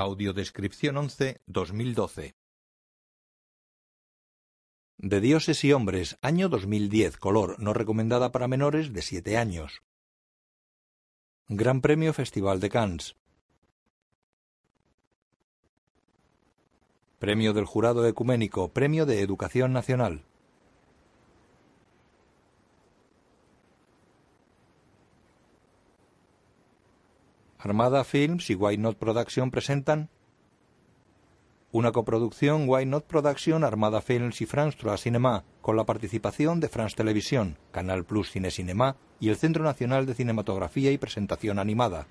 Audiodescripción 11 2012 De Dioses y Hombres, año 2010, color, no recomendada para menores de 7 años. Gran Premio Festival de Cannes. Premio del Jurado Ecuménico, Premio de Educación Nacional. Armada Films y Why Not Production presentan una coproducción Why Not Production, Armada Films y France 3 Cinema, con la participación de France Televisión, Canal Plus Cine Cinema y el Centro Nacional de Cinematografía y Presentación Animada.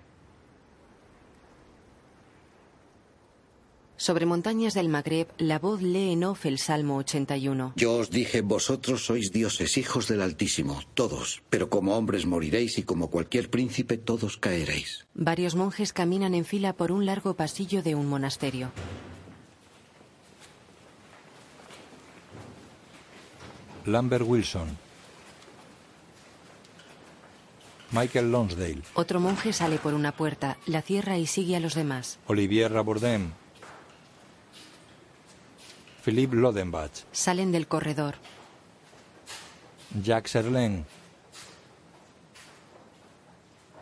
Sobre montañas del Magreb, la voz lee en off el Salmo 81. Yo os dije, vosotros sois dioses, hijos del Altísimo, todos, pero como hombres moriréis y como cualquier príncipe todos caeréis. Varios monjes caminan en fila por un largo pasillo de un monasterio. Lambert Wilson. Michael Lonsdale. Otro monje sale por una puerta, la cierra y sigue a los demás. Olivier Rabordin. Philippe Lodenbach. Salen del corredor. Jacques Serlin.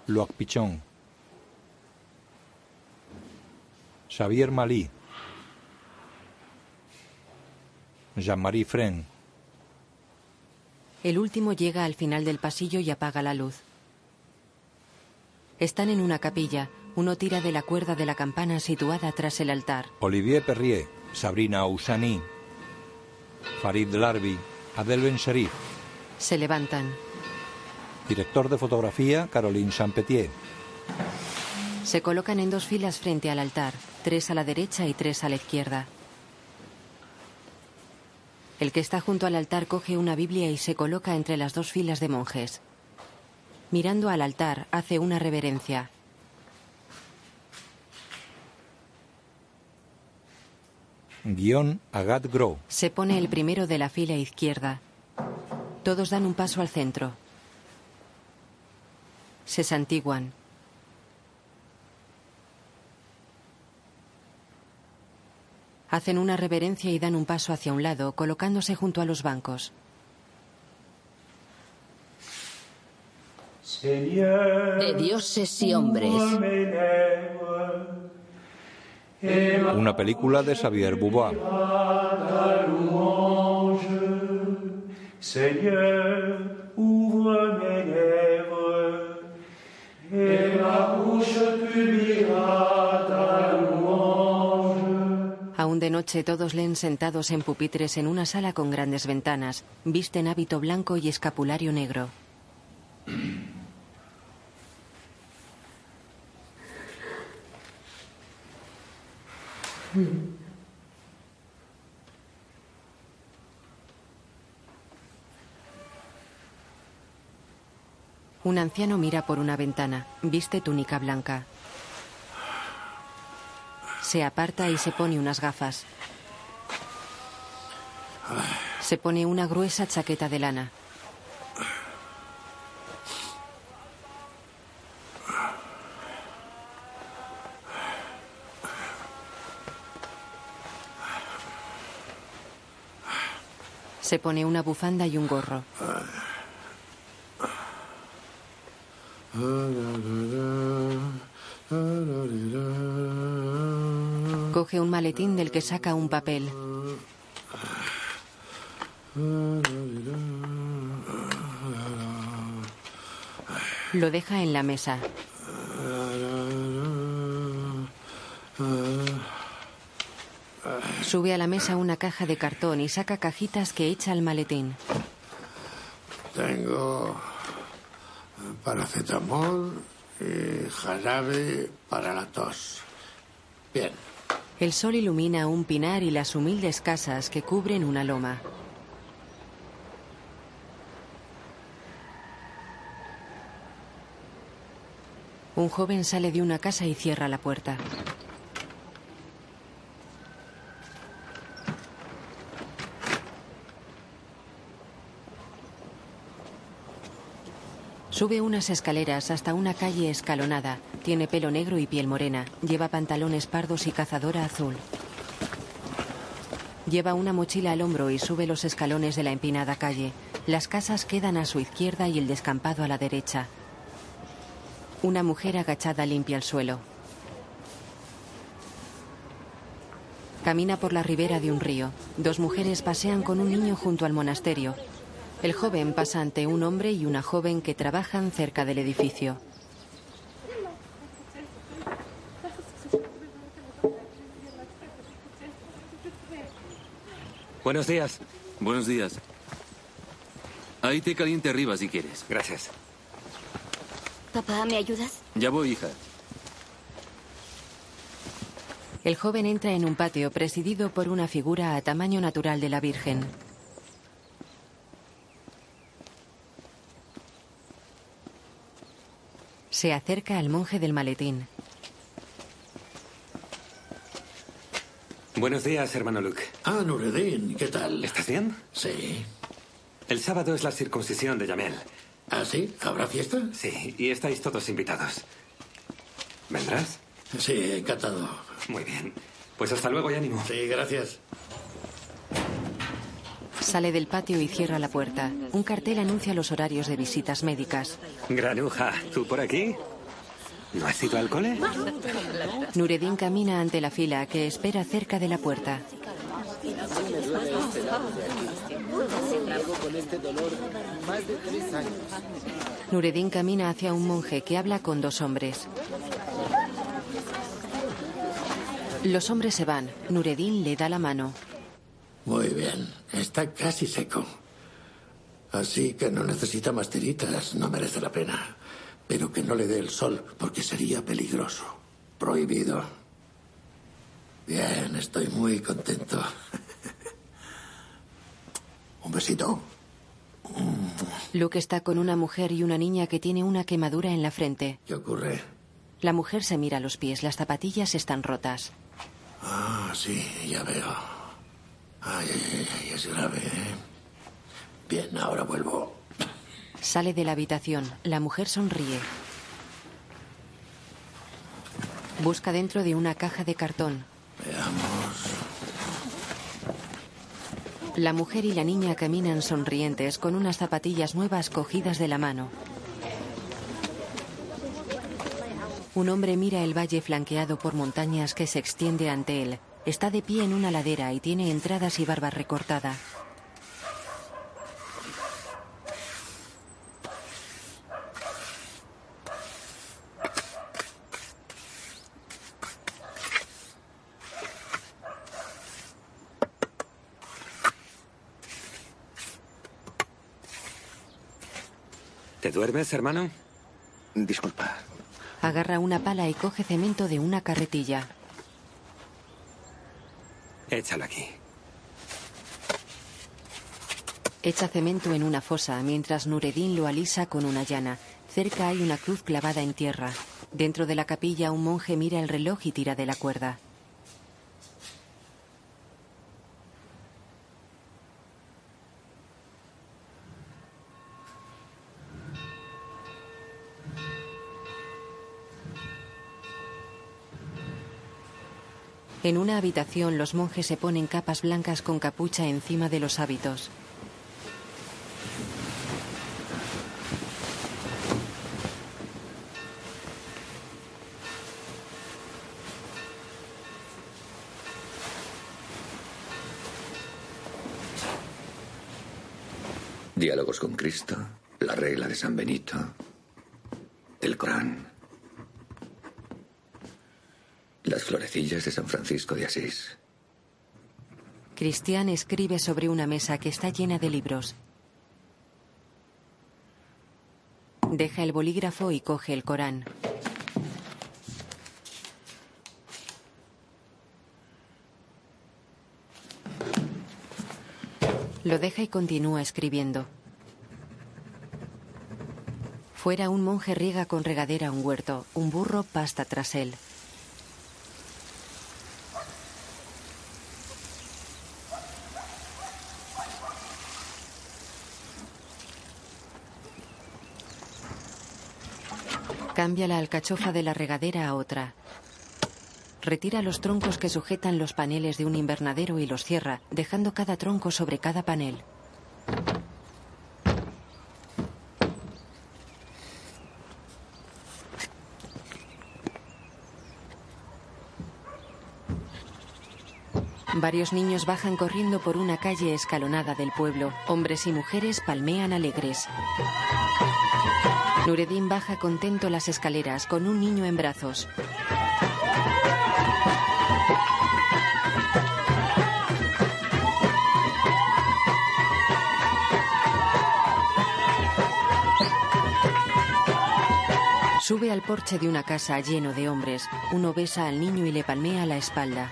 Loac Pichon. Xavier Malí. Jean-Marie Fren. El último llega al final del pasillo y apaga la luz. Están en una capilla. Uno tira de la cuerda de la campana situada tras el altar. Olivier Perrier, Sabrina Oussani, Farid Larbi, Adel Ben Sherif. Se levantan. Director de fotografía, Caroline Champetier. Se colocan en dos filas frente al altar, tres a la derecha y tres a la izquierda. El que está junto al altar coge una Biblia y se coloca entre las dos filas de monjes. Mirando al altar, hace una reverencia. Guión Agat Gros. Se pone el primero de la fila izquierda. Todos dan un paso al centro. Se santiguan. Hacen una reverencia y dan un paso hacia un lado, colocándose junto a los bancos. De dioses y hombres. Una película de Xavier louange. Aún de noche todos leen sentados en pupitres en una sala con grandes ventanas. Visten hábito blanco y escapulario negro. Un anciano mira por una ventana. Viste túnica blanca. Se aparta y se pone unas gafas. Se pone una gruesa chaqueta de lana. Se pone una bufanda y un gorro. Coge un maletín del que saca un papel. Lo deja en la mesa. Sube a la mesa una caja de cartón y saca cajitas que echa al maletín. Tengo paracetamol y jarabe para la tos. Bien. El sol ilumina un pinar y las humildes casas que cubren una loma. Un joven sale de una casa y cierra la puerta. Sube unas escaleras hasta una calle escalonada. Tiene pelo negro y piel morena. Lleva pantalones pardos y cazadora azul. Lleva una mochila al hombro y sube los escalones de la empinada calle. Las casas quedan a su izquierda y el descampado a la derecha. Una mujer agachada limpia el suelo. Camina por la ribera de un río. Dos mujeres pasean con un niño junto al monasterio. El joven pasa ante un hombre y una joven que trabajan cerca del edificio. Buenos días. Buenos días. Ahí té caliente arriba si quieres. Gracias. Papá, ¿me ayudas? Ya voy, hija. El joven entra en un patio presidido por una figura a tamaño natural de la Virgen. Se acerca al monje del maletín. Buenos días, hermano Luke. Ah, Nureddin, ¿qué tal? ¿Estás bien? Sí. El sábado es la circuncisión de Yamel. ¿Ah, sí? ¿Habrá fiesta? Sí, y estáis todos invitados. ¿Vendrás? Sí, encantado. Muy bien. Pues hasta luego y ánimo. Sí, gracias. Sale del patio y cierra la puerta. Un cartel anuncia los horarios de visitas médicas. Granuja, ¿tú por aquí? ¿No has ido al cole? Nureddin camina ante la fila que espera cerca de la puerta. Nureddin camina hacia un monje que habla con dos hombres. Los hombres se van. Nureddin le da la mano. Muy bien. Está casi seco. Así que no necesita más tiritas. No merece la pena. Pero que no le dé el sol, porque sería peligroso. Prohibido. Bien, estoy muy contento. Un besito. Luke está con una mujer y una niña que tiene una quemadura en la frente. ¿Qué ocurre? La mujer se mira los pies. Las zapatillas están rotas. Ah, sí, ya veo. Ay, ay, ay, es grave, ¿eh? Bien, ahora vuelvo. Sale de la habitación. La mujer sonríe. Busca dentro de una caja de cartón. Veamos. La mujer y la niña caminan sonrientes con unas zapatillas nuevas cogidas de la mano. Un hombre mira el valle flanqueado por montañas que se extiende ante él. Está de pie en una ladera y tiene entradas y barba recortada. ¿Te duermes, hermano? Disculpa. Agarra una pala y coge cemento de una carretilla. Échalo aquí. Echa cemento en una fosa mientras Nureddin lo alisa con una llana. Cerca hay una cruz clavada en tierra. Dentro de la capilla un monje mira el reloj y tira de la cuerda. En una habitación los monjes se ponen capas blancas con capucha encima de los hábitos. Diálogos con Cristo, la regla de San Benito, el Corán, las florecillas de San Francisco de Asís. Cristian escribe sobre una mesa que está llena de libros. Deja el bolígrafo y coge el Corán. Lo deja y continúa escribiendo. Fuera un monje riega con regadera un huerto, un burro pasta tras él. Cambia la alcachofa de la regadera a otra. Retira los troncos que sujetan los paneles de un invernadero y los cierra, dejando cada tronco sobre cada panel. Varios niños bajan corriendo por una calle escalonada del pueblo. Hombres y mujeres palmean alegres. Nureddin baja contento las escaleras con un niño en brazos. Sube al porche de una casa lleno de hombres. Uno besa al niño y le palmea la espalda.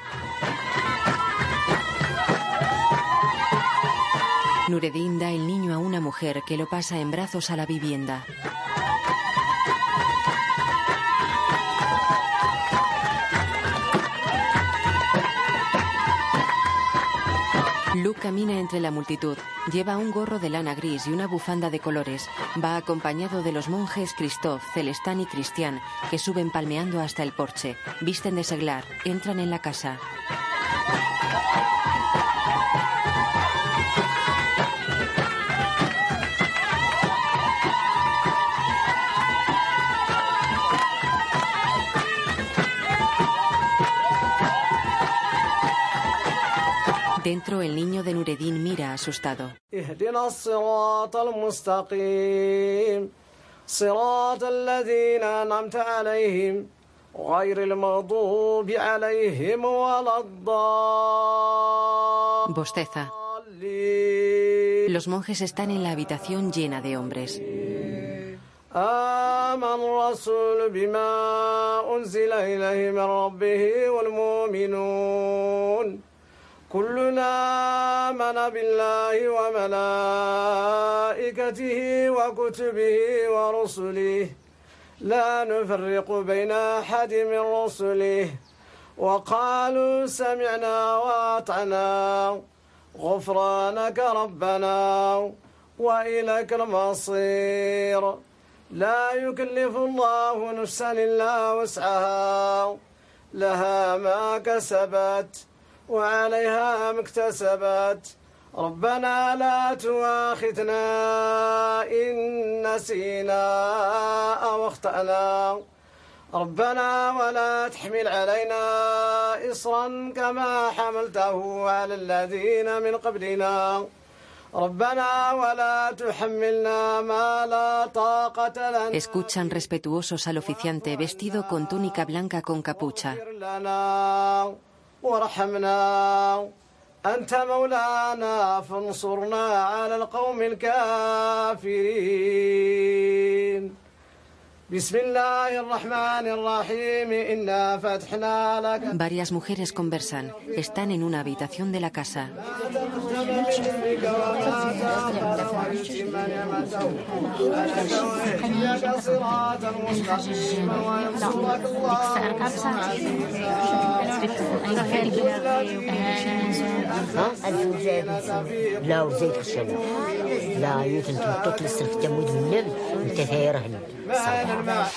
Nureddin da el niño a una mujer que lo pasa en brazos a la vivienda. Luke camina entre la multitud. Lleva un gorro de lana gris y una bufanda de colores. Va acompañado de los monjes Christoph, Celestán y Cristian, que suben palmeando hasta el porche. Visten de seglar. Entran en la casa. Dentro, el niño de Nureddin mira asustado. اهدنا الصراط المستقيم صراط الذين أنعمت عليهم غير المغضوب عليهم ولا الضالين Bosteza. Los monjes están en la habitación llena de hombres. آمن الرسول بما أنزل إليه من ربه والمؤمنون كلنا آمن بالله وملائكته وكتبه ورسله. لا نفرق بين أحد من رسله. وقالوا سمعنا وأطعنا. غفرانك ربنا وإليك المصير. لا يكلف الله نفسا إلا وسعها. لها ما كسبت. وعليها ما اكتسبت ربنا لا تواخذنا إن نسينا أو أخطأنا. ربنا ولا تحمل علينا إصرا كما حملته على الذين من قبلنا. ربنا ولا تحملنا ما لا طاقة لنا. Escuchan respetuosos al oficiante vestido con túnica blanca con capucha. لنا وارحمنا أنت مولانا فانصرنا على القوم الكافرين. Varias mujeres conversan. Están en una habitación de la casa.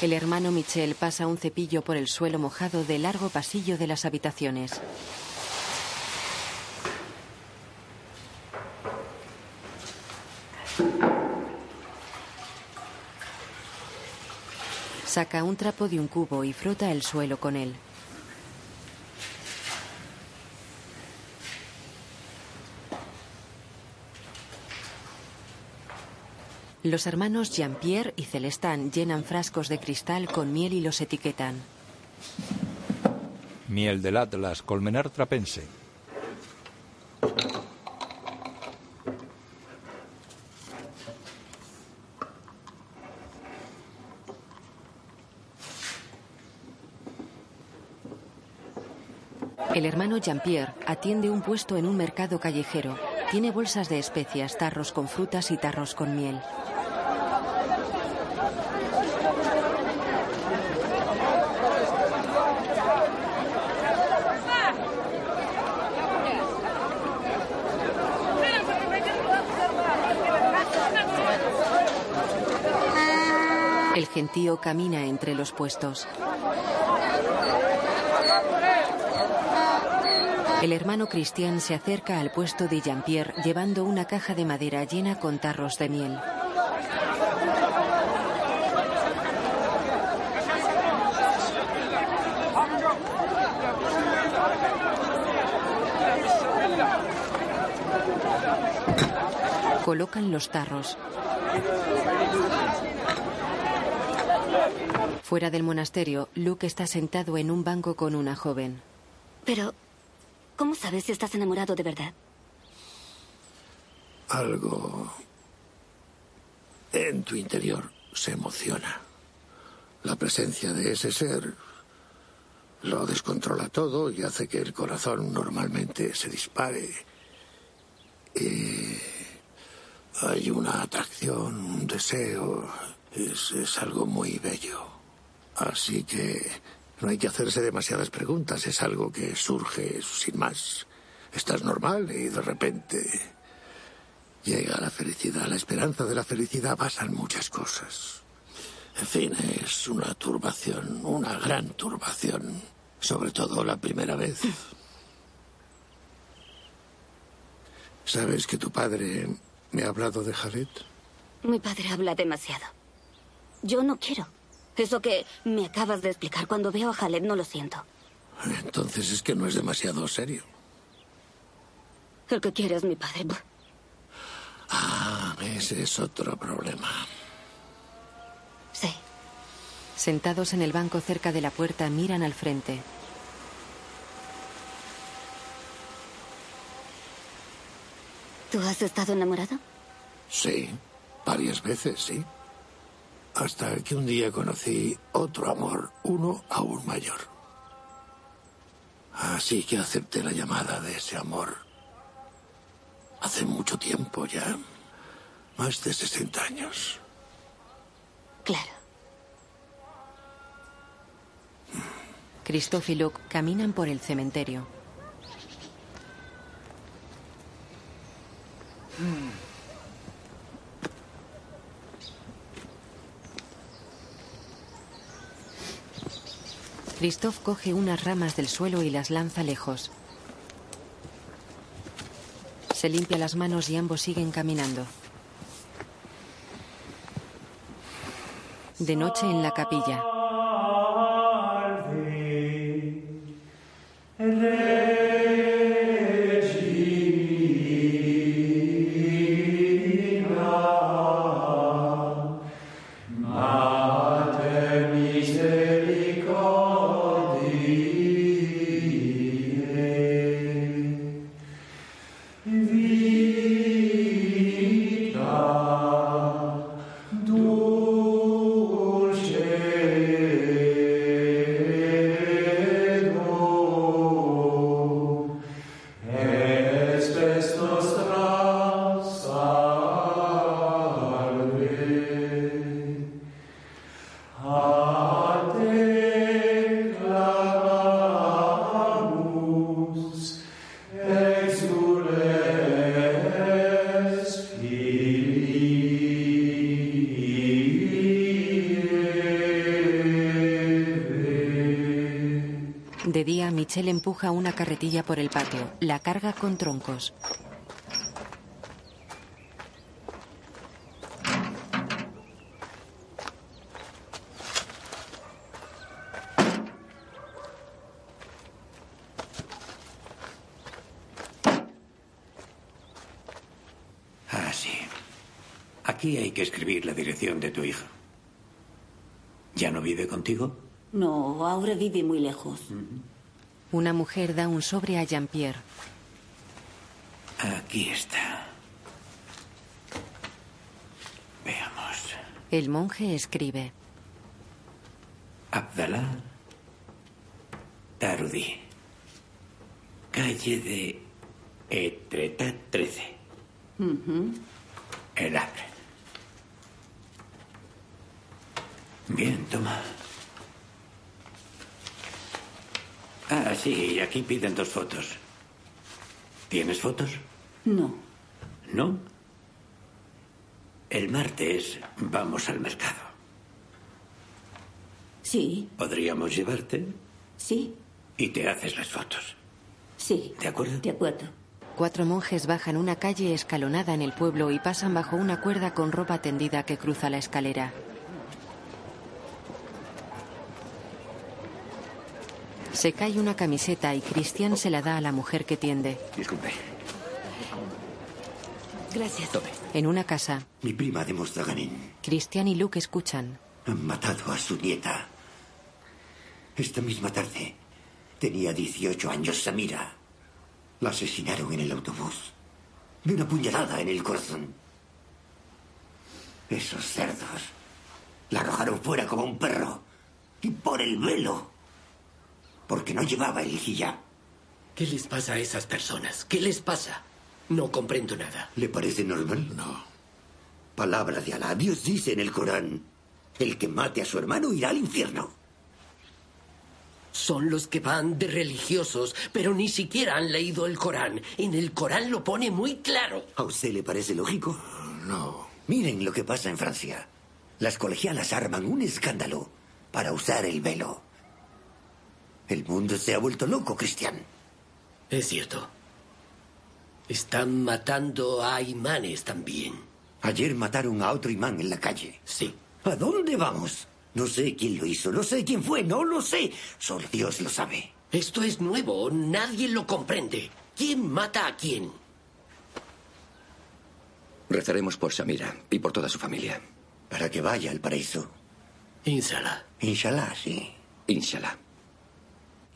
El hermano Michel pasa un cepillo por el suelo mojado del largo pasillo de las habitaciones. Saca un trapo de un cubo y frota el suelo con él. Los hermanos Jean-Pierre y Celestin llenan frascos de cristal con miel y los etiquetan. Miel del Atlas, Colmenar Trapense. El hermano Jean-Pierre atiende un puesto en un mercado callejero. Tiene bolsas de especias, tarros con frutas y tarros con miel. El gentío camina entre los puestos. El hermano Cristian se acerca al puesto de Jean-Pierre llevando una caja de madera llena con tarros de miel. Colocan los tarros. Fuera del monasterio, Luke está sentado en un banco con una joven. Pero, ¿cómo sabes si estás enamorado de verdad? Algo en tu interior se emociona. La presencia de ese ser lo descontrola todo y hace que el corazón normalmente se dispare. Y hay una atracción, un deseo. Es, es algo muy bello. Así que no hay que hacerse demasiadas preguntas. Es algo que surge sin más. Estás normal y de repente llega la felicidad. La esperanza de la felicidad pasan muchas cosas. En fin, es una turbación, una gran turbación. Sobre todo la primera vez. ¿Sabes que tu padre me ha hablado de Jared? Mi padre habla demasiado. Yo no quiero. Eso que me acabas de explicar, cuando veo a Jalet no lo siento. Entonces es que no es demasiado serio. El que quiere es mi padre. Ah, ese es otro problema. Sí. Sentados en el banco cerca de la puerta, miran al frente. ¿Tú has estado enamorado? Sí, varias veces, sí. Hasta que un día conocí otro amor, uno aún mayor. Así que acepté la llamada de ese amor. Hace mucho tiempo ya. Más de 60 años. Claro. Christophe y Luke caminan por el cementerio. Christophe coge unas ramas del suelo y las lanza lejos. Se limpia las manos y ambos siguen caminando. De noche en la capilla. Empuja una carretilla por el patio. La carga con troncos. Ah, sí. Aquí hay que escribir la dirección de tu hija. ¿Ya no vive contigo? No, ahora vive muy lejos. Una mujer da un sobre a Jean-Pierre. Aquí está. Veamos. El monje escribe. Abdalá Tarudi. Calle de Etretat 13. El hambre. Bien, toma. Ah, sí, aquí piden dos fotos. ¿Tienes fotos? No. ¿No? El martes vamos al mercado. Sí, Podríamos llevarte sí, y te haces las fotos. sí. ¿De acuerdo? De acuerdo. Cuatro monjes bajan una calle escalonada en el pueblo y pasan bajo una cuerda con ropa tendida que cruza la escalera. Se cae una camiseta y Cristian se la da a la mujer que tiende. Disculpe. Gracias. En una casa, Mi prima de Mostraganin Cristian y Luke escuchan. han matado a su nieta. Esta misma tarde tenía 18 años Samira. La asesinaron en el autobús. De una puñalada en el corazón. Esos cerdos la arrojaron fuera como un perro. Y por el velo. Porque no llevaba el hijab. ¿Qué les pasa a esas personas? ¿Qué les pasa? No comprendo nada. ¿Le parece normal? No. Palabra de Alá. Dios dice en el Corán: el que mate a su hermano irá al infierno. Son los que van de religiosos, pero ni siquiera han leído el Corán. En el Corán lo pone muy claro. ¿A usted le parece lógico? No. Miren lo que pasa en Francia. Las colegialas arman un escándalo para usar el velo. El mundo se ha vuelto loco, Cristian. Es cierto. Están matando a imanes también. Ayer mataron a otro imán en la calle. Sí. ¿A dónde vamos? No sé quién lo hizo, no sé quién fue, no lo sé. Solo Dios lo sabe. Esto es nuevo, nadie lo comprende. ¿Quién mata a quién? Rezaremos por Samira y por toda su familia. Para que vaya al paraíso. Inshallah. Inshallah, sí. Inshallah.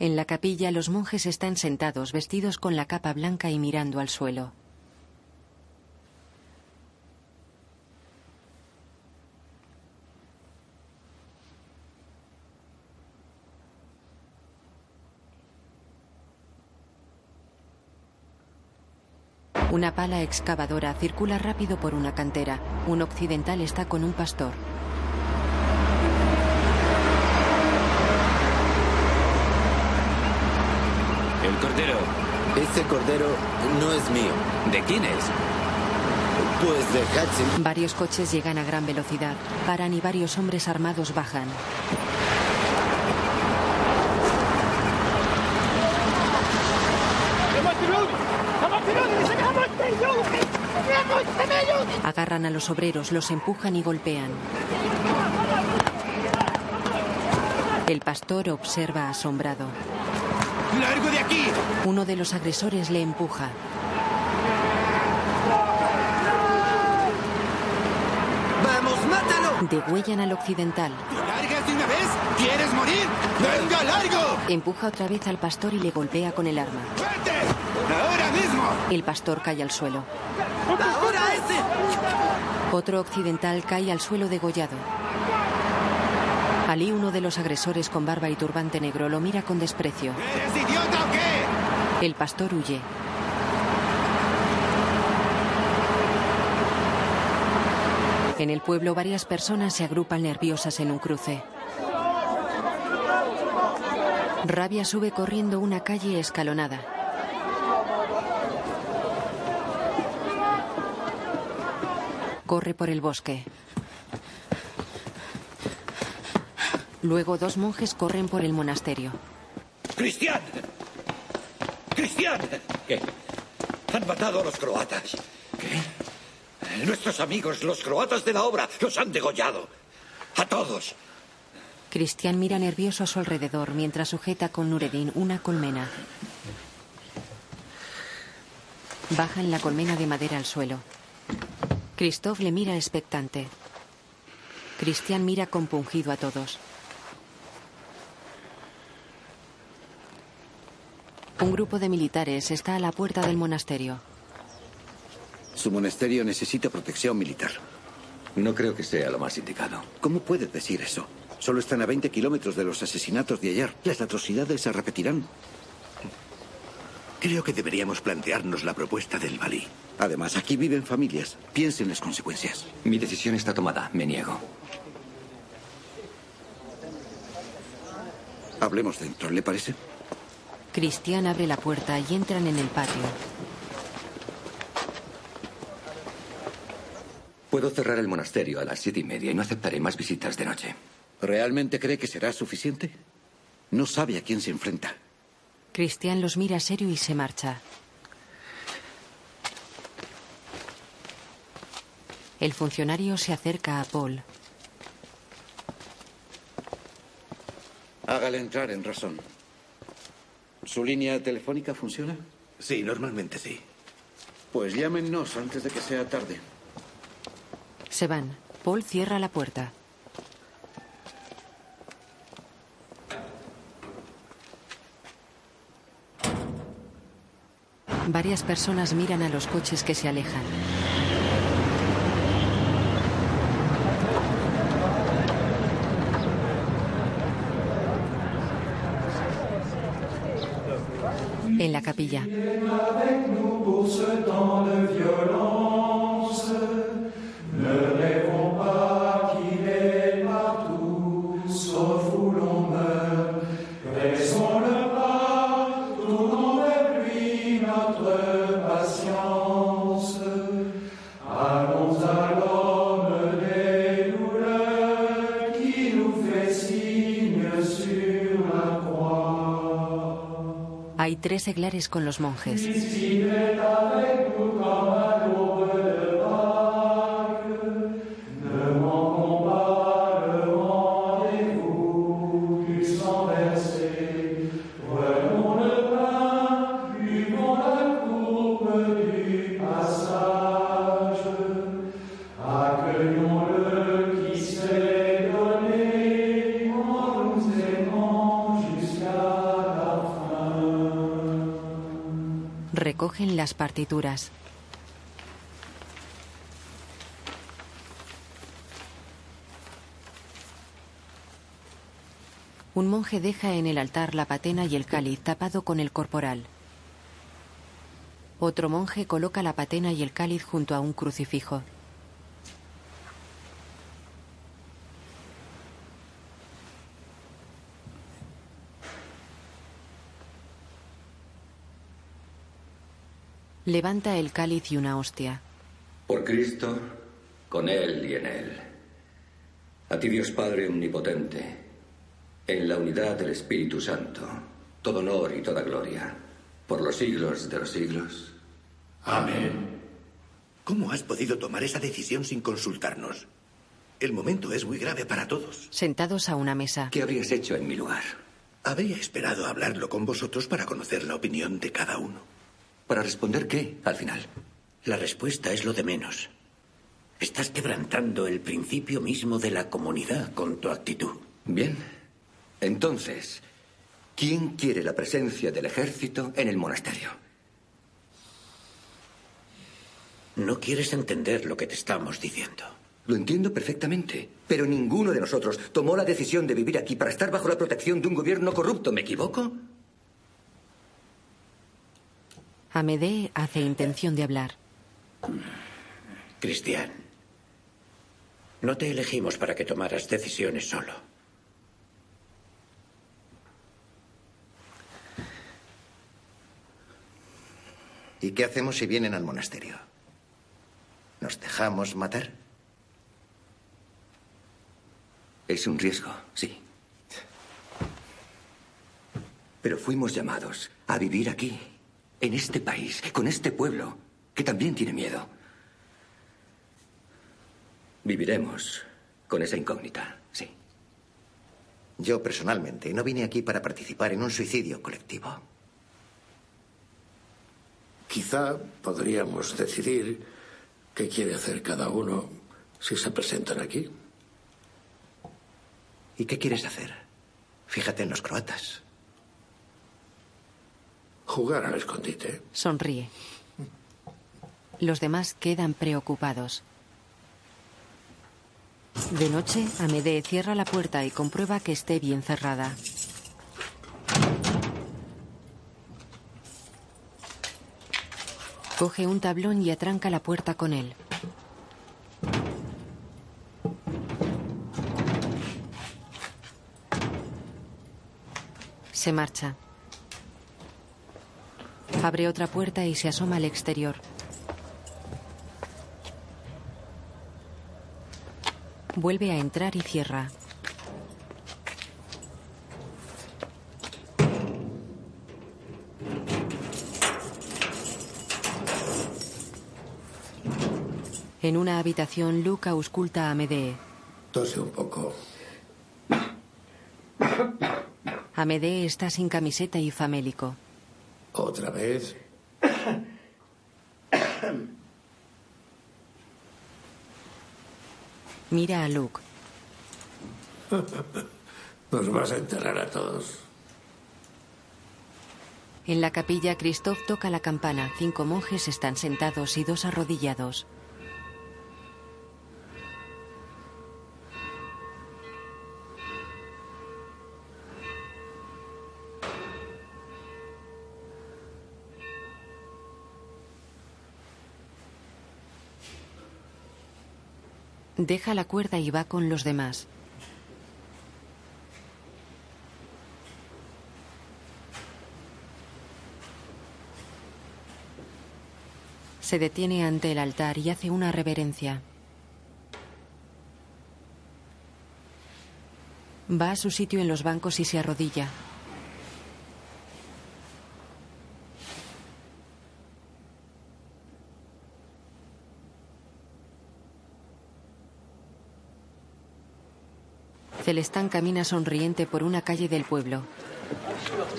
En la capilla los monjes están sentados, vestidos con la capa blanca y mirando al suelo. Una pala excavadora circula rápido por una cantera. Un occidental está con un pastor. El cordero. Este cordero no es mío. ¿De quién es? Pues de Hudson. Varios coches llegan a gran velocidad. Paran y varios hombres armados bajan. Agarran a los obreros, los empujan y golpean. El pastor observa asombrado. ¡Largo de aquí! Uno de los agresores le empuja. ¡Vamos, mátalo! Degüellan al occidental. ¿Largas de una vez? ¿Quieres morir? ¡Venga, largo! Empuja otra vez al pastor y le golpea con el arma. ¡Vete! ¡Ahora mismo! El pastor cae al suelo. ¡Ahora ese! Otro occidental cae al suelo degollado. Ali, uno de los agresores con barba y turbante negro, lo mira con desprecio. ¿Eres idiota o qué? El pastor huye. En el pueblo varias personas se agrupan nerviosas en un cruce. Rabia sube corriendo una calle escalonada. Corre por el bosque. Luego dos monjes corren por el monasterio. ¡Cristian! ¡Cristian! ¿Qué? Han matado a los croatas. ¿Qué? Nuestros amigos, los croatas de la obra, los han degollado. A todos. Cristian mira nervioso a su alrededor mientras sujeta con Nureddin una colmena. Baja en la colmena de madera al suelo. Christoph le mira expectante. Cristian mira compungido a todos. Un grupo de militares está a la puerta del monasterio. Su monasterio necesita protección militar. No creo que sea lo más indicado. ¿Cómo puedes decir eso? Solo están a 20 kilómetros de los asesinatos de ayer. Las atrocidades se repetirán. Creo que deberíamos plantearnos la propuesta del Balí. Además, aquí viven familias. Piensen las consecuencias. Mi decisión está tomada. Me niego. Hablemos dentro, ¿le parece? Cristian abre la puerta y entran en el patio. Puedo cerrar el monasterio a las siete y media y no aceptaré más visitas de noche. ¿Realmente cree que será suficiente? No sabe a quién se enfrenta. Cristian los mira serio y se marcha. El funcionario se acerca a Paul. Hágale entrar en razón. ¿Su línea telefónica funciona? Sí, normalmente sí. Pues llámenos antes de que sea tarde. Se van. Paul cierra la puerta. Varias personas miran a los coches que se alejan. Seglares con los monjes. Partituras. Un monje deja en el altar la patena y el cáliz tapado con el corporal. Otro monje coloca la patena y el cáliz junto a un crucifijo. Levanta el cáliz y una hostia. Por Cristo, con Él y en Él. A ti Dios Padre Omnipotente, en la unidad del Espíritu Santo, todo honor y toda gloria, por los siglos de los siglos. Amén. ¿Cómo has podido tomar esa decisión sin consultarnos? El momento es muy grave para todos. Sentados a una mesa. ¿Qué habrías hecho en mi lugar? Habría esperado hablarlo con vosotros para conocer la opinión de cada uno. ¿Para responder qué, al final? La respuesta es lo de menos. Estás quebrantando el principio mismo de la comunidad con tu actitud. Bien. Entonces, ¿quién quiere la presencia del ejército en el monasterio? No quieres entender lo que te estamos diciendo. Lo entiendo perfectamente, pero ninguno de nosotros tomó la decisión de vivir aquí para estar bajo la protección de un gobierno corrupto. ¿Me equivoco? Amedee hace intención de hablar. Cristian, no te elegimos para que tomaras decisiones solo. ¿Y qué hacemos si vienen al monasterio? ¿Nos dejamos matar? Es un riesgo, sí. Pero fuimos llamados a vivir aquí, en este país, con este pueblo, que también tiene miedo. Viviremos con esa incógnita, sí. Yo personalmente no vine aquí para participar en un suicidio colectivo. Quizá podríamos decidir qué quiere hacer cada uno si se presentan aquí. ¿Y qué quieres hacer? Fíjate en los croatas. Jugar al escondite. Sonríe. Los demás quedan preocupados. De noche, Amedee cierra la puerta y comprueba que esté bien cerrada. Coge un tablón y atranca la puerta con él. Se marcha. Abre otra puerta y se asoma al exterior. Vuelve a entrar y cierra. En una habitación, Luke ausculta a Medee. Tose un poco. Amedee está sin camiseta y famélico. ¿Otra vez? Mira a Luke. Nos vas a enterrar a todos. En la capilla, Christoph toca la campana. Cinco monjes están sentados y dos arrodillados. Deja la cuerda y va con los demás. Se detiene ante el altar y hace una reverencia. Va a su sitio en los bancos y se arrodilla. Celestán camina sonriente por una calle del pueblo.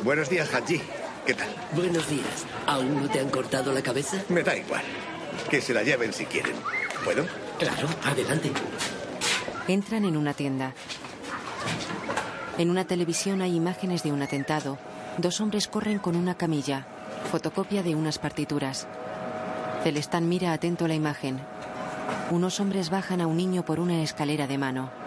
Buenos días, Haji. ¿Qué tal? Buenos días. ¿Aún no te han cortado la cabeza? Me da igual. Que se la lleven si quieren. ¿Puedo? Claro, adelante. Entran en una tienda. En una televisión hay imágenes de un atentado. Dos hombres corren con una camilla. Fotocopia de unas partituras. Celestán mira atento la imagen. Unos hombres bajan a un niño por una escalera de mano.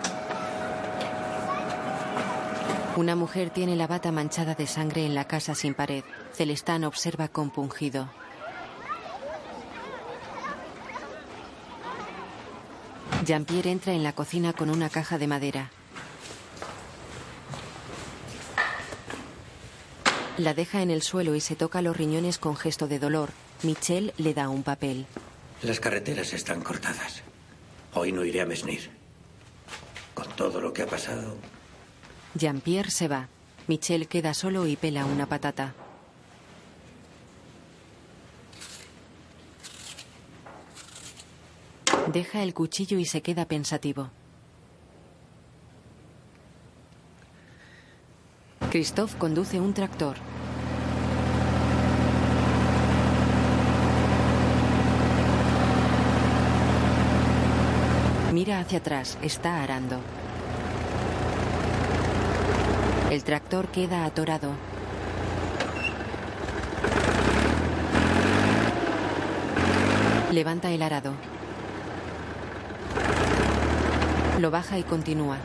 Una mujer tiene la bata manchada de sangre en la casa sin pared. Celestán observa compungido. Jean-Pierre entra en la cocina con una caja de madera. La deja en el suelo y se toca los riñones con gesto de dolor. Michelle le da un papel. Las carreteras están cortadas. Hoy no iré a Mesnir. Con todo lo que ha pasado, Jean-Pierre se va. Michelle queda solo y pela una patata. Deja el cuchillo y se queda pensativo. Christophe conduce un tractor. Mira hacia atrás, está arando. El tractor queda atorado. Levanta el arado. Lo baja y continúa.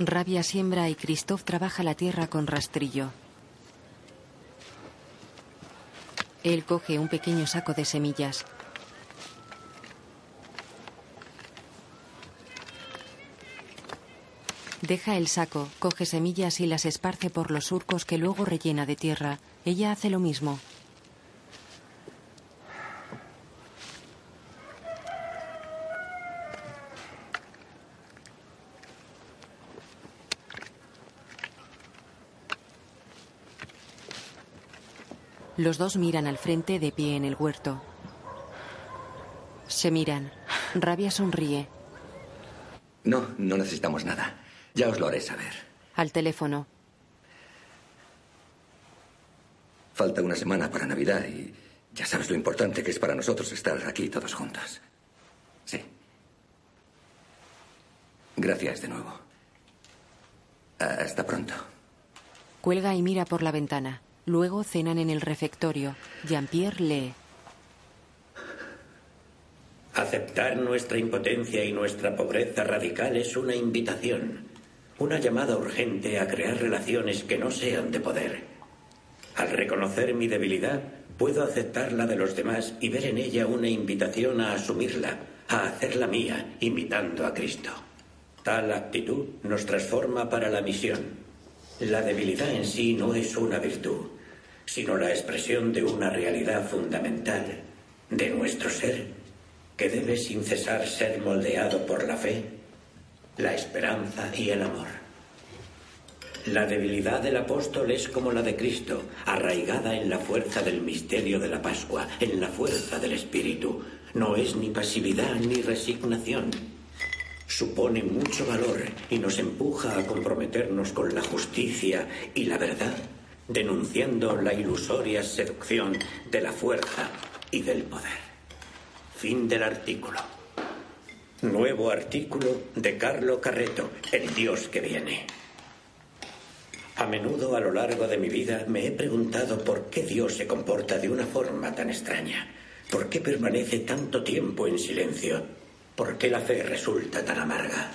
Rabia siembra y Christoph trabaja la tierra con rastrillo. Él coge un pequeño saco de semillas. Deja el saco, coge semillas y las esparce por los surcos que luego rellena de tierra. Ella hace lo mismo. Los dos miran al frente de pie en el huerto. Se miran. Rabia sonríe. No, no necesitamos nada. Ya os lo haré saber. Al teléfono. Falta una semana para Navidad y ya sabes lo importante que es para nosotros estar aquí todos juntos. Sí. Gracias de nuevo. Hasta pronto. Cuelga y mira por la ventana. Luego cenan en el refectorio. Jean-Pierre lee. Aceptar nuestra impotencia y nuestra pobreza radical es una invitación. Una llamada urgente a crear relaciones que no sean de poder. Al reconocer mi debilidad, puedo aceptar la de los demás y ver en ella una invitación a asumirla, a hacerla mía, imitando a Cristo. Tal actitud nos transforma para la misión. La debilidad en sí no es una virtud, sino la expresión de una realidad fundamental de nuestro ser, que debe sin cesar ser moldeado por la fe, la esperanza y el amor. La debilidad del apóstol es como la de Cristo, arraigada en la fuerza del misterio de la Pascua, en la fuerza del Espíritu. No es ni pasividad ni resignación. Supone mucho valor y nos empuja a comprometernos con la justicia y la verdad, denunciando la ilusoria seducción de la fuerza y del poder. Fin del artículo. Nuevo artículo de Carlo Carreto, El Dios que viene. A menudo a lo largo de mi vida me he preguntado por qué Dios se comporta de una forma tan extraña. ¿Por qué permanece tanto tiempo en silencio? ¿Por qué la fe resulta tan amarga?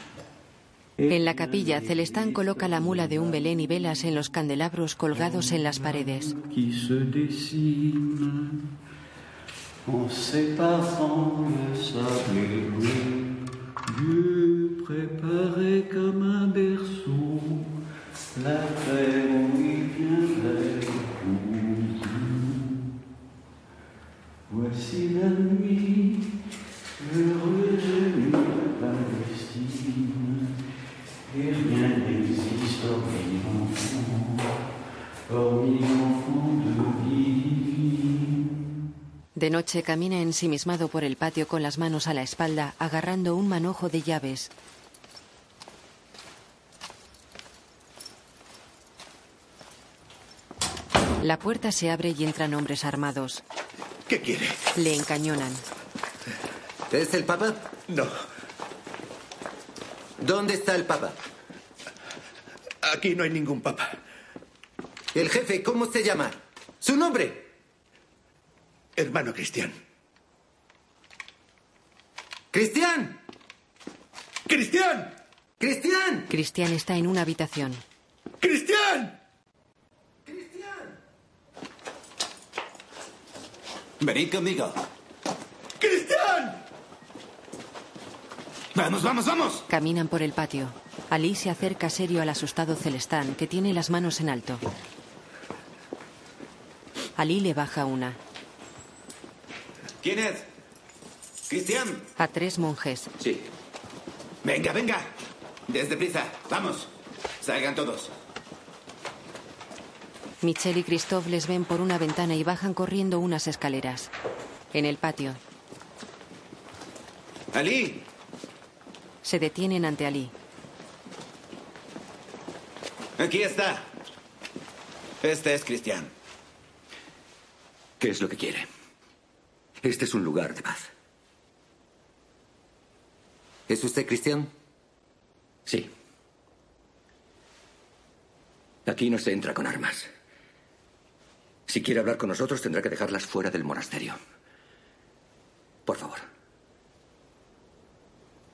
En la capilla, Celestán coloca la mula de un Belén y velas en los candelabros colgados en las paredes. En séparant le sable et. Dieu préparait comme un berceau la terre où il viendrait. Voici la nuit, heureuse nuit De noche camina ensimismado por el patio con las manos a la espalda, agarrando un manojo de llaves. La puerta se abre y entran hombres armados. ¿Qué quiere? Le encañonan. ¿Es el Papa? No. ¿Dónde está el Papa? Aquí no hay ningún Papa. El jefe, ¿cómo se llama? ¿Su nombre? Hermano Cristian. ¡Cristian! ¡Cristian! ¡Cristian! Cristian está en una habitación. ¡Cristian! Venid conmigo. ¡Cristian! Vamos, vamos, vamos. Caminan por el patio. Ali se acerca serio al asustado Celestán, que tiene las manos en alto. Ali le baja una. ¿Quién es? Cristian. A tres monjes. Sí. Venga, venga. Desde prisa. Vamos. Salgan todos. Michelle y Christophe les ven por una ventana y bajan corriendo unas escaleras. En el patio, Ali. se detienen ante Ali. Aquí está. Este es Cristian. ¿Qué es lo que quiere? Este es un lugar de paz. ¿Es usted cristiano? Sí. Aquí no se entra con armas. Si quiere hablar con nosotros, tendrá que dejarlas fuera del monasterio. Por favor.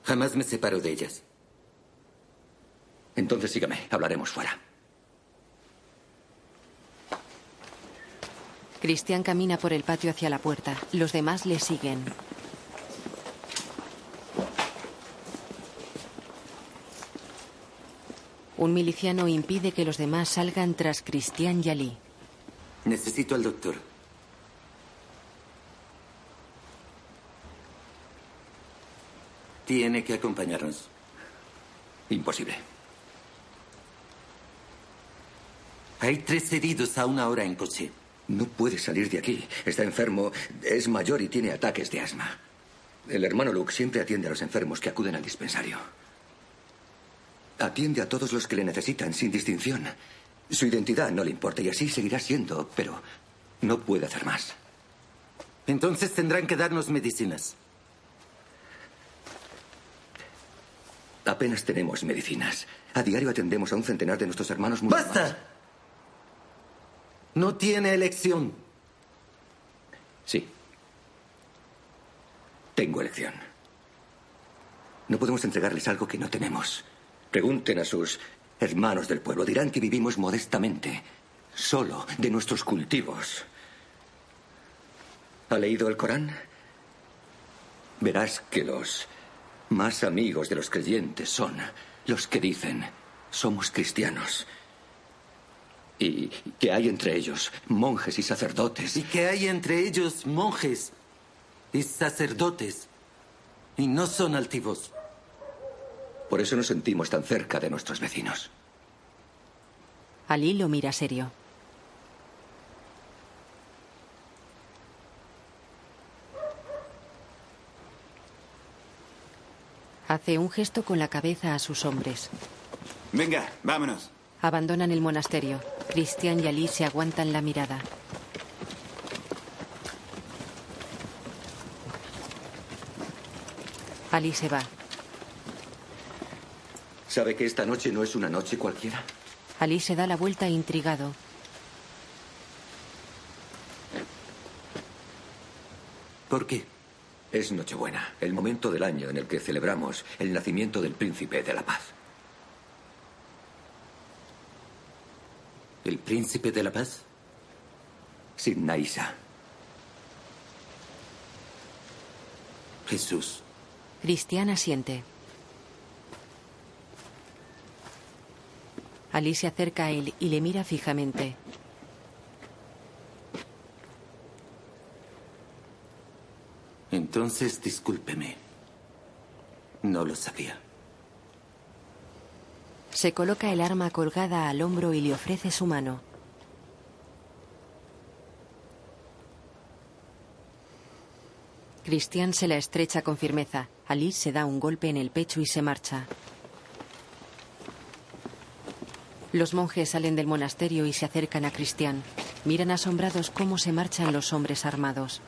Jamás me separo de ellas. Entonces sígame. Hablaremos fuera. Cristian camina por el patio hacia la puerta. Los demás le siguen. Un miliciano impide que los demás salgan tras Cristian y Ali. Necesito al doctor. Tiene que acompañarnos. Imposible. Hay tres heridos a una hora en coche. No puede salir de aquí. Está enfermo, es mayor y tiene ataques de asma. El hermano Luke siempre atiende a los enfermos que acuden al dispensario. Atiende a todos los que le necesitan, sin distinción. Su identidad no le importa y así seguirá siendo, pero no puede hacer más. Entonces tendrán que darnos medicinas. Apenas tenemos medicinas. A diario atendemos a un centenar de nuestros hermanos musulmanes. ¡Basta! No tiene elección. Sí. Tengo elección. No podemos entregarles algo que no tenemos. Pregunten a sus hermanos del pueblo, dirán que vivimos modestamente, solo de nuestros cultivos. ¿Ha leído el Corán? Verás que los más amigos de los creyentes son los que dicen, somos cristianos. Y que hay entre ellos monjes y sacerdotes. Y que hay entre ellos monjes y sacerdotes. Y no son altivos. Por eso nos sentimos tan cerca de nuestros vecinos. Ali lo mira serio. Hace un gesto con la cabeza a sus hombres. Venga, vámonos. Abandonan el monasterio. Cristian y Ali se aguantan la mirada. Ali se va. ¿Sabe que esta noche no es una noche cualquiera? Ali se da la vuelta intrigado. ¿Por qué? Es Nochebuena, el momento del año en el que celebramos el nacimiento del príncipe de la paz. Príncipe de la paz? Sidnaisa. Jesús. Cristian asiente. Ali se acerca a él y le mira fijamente. Entonces, discúlpeme. No lo sabía. Se coloca el arma colgada al hombro y le ofrece su mano. Cristian se la estrecha con firmeza. Ali se da un golpe en el pecho y se marcha. Los monjes salen del monasterio y se acercan a Cristian. Miran asombrados cómo se marchan los hombres armados.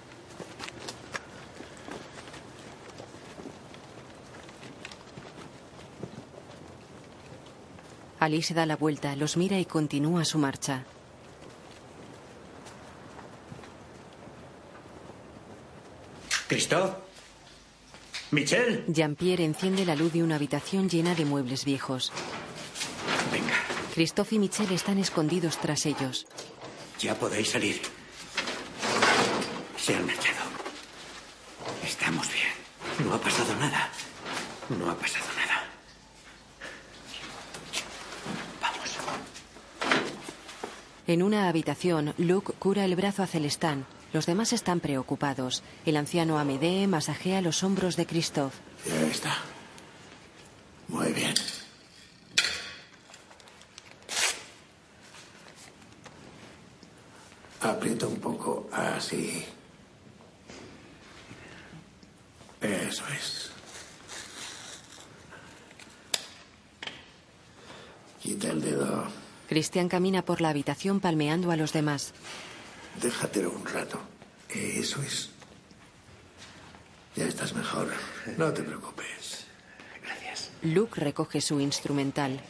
Ali se da la vuelta, los mira y continúa su marcha. ¿Christophe? ¿Michel? Jean-Pierre enciende la luz de una habitación llena de muebles viejos. Venga. Christophe y Michel están escondidos tras ellos. Ya podéis salir. Se han marchado. Estamos bien. No ha pasado nada. No ha pasado nada. En una habitación, Luke cura el brazo a Celestán. Los demás están preocupados. El anciano Amedee masajea los hombros de Christophe. Ya está. Muy bien. Aprieta un poco así. Eso es. Quita el dedo. Cristian camina por la habitación palmeando a los demás. Déjatelo un rato. Eso es. Ya estás mejor. No te preocupes. Gracias. Luke recoge su instrumental.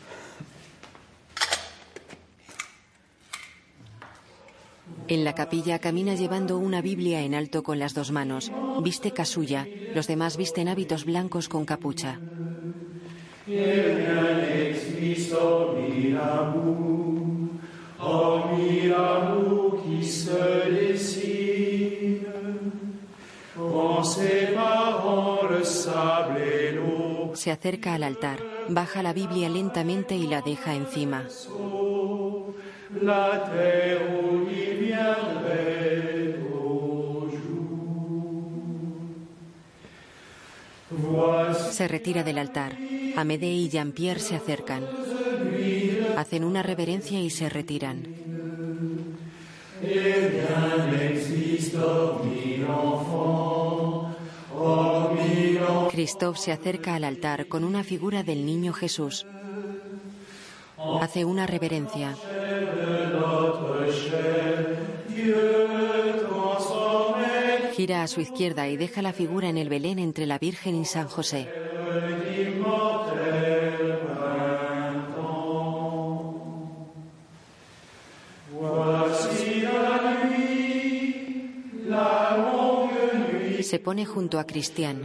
En la capilla camina llevando una Biblia en alto con las dos manos. Viste casulla. Los demás visten hábitos blancos con capucha. Se acerca al altar, baja la Biblia lentamente y la deja encima. Se retira del altar. Amédée y Jean-Pierre se acercan. Hacen una reverencia y se retiran. Christophe se acerca al altar con una figura del niño Jesús. Hace una reverencia. Gira a su izquierda y deja la figura en el Belén entre la Virgen y San José. se pone junto a Cristian.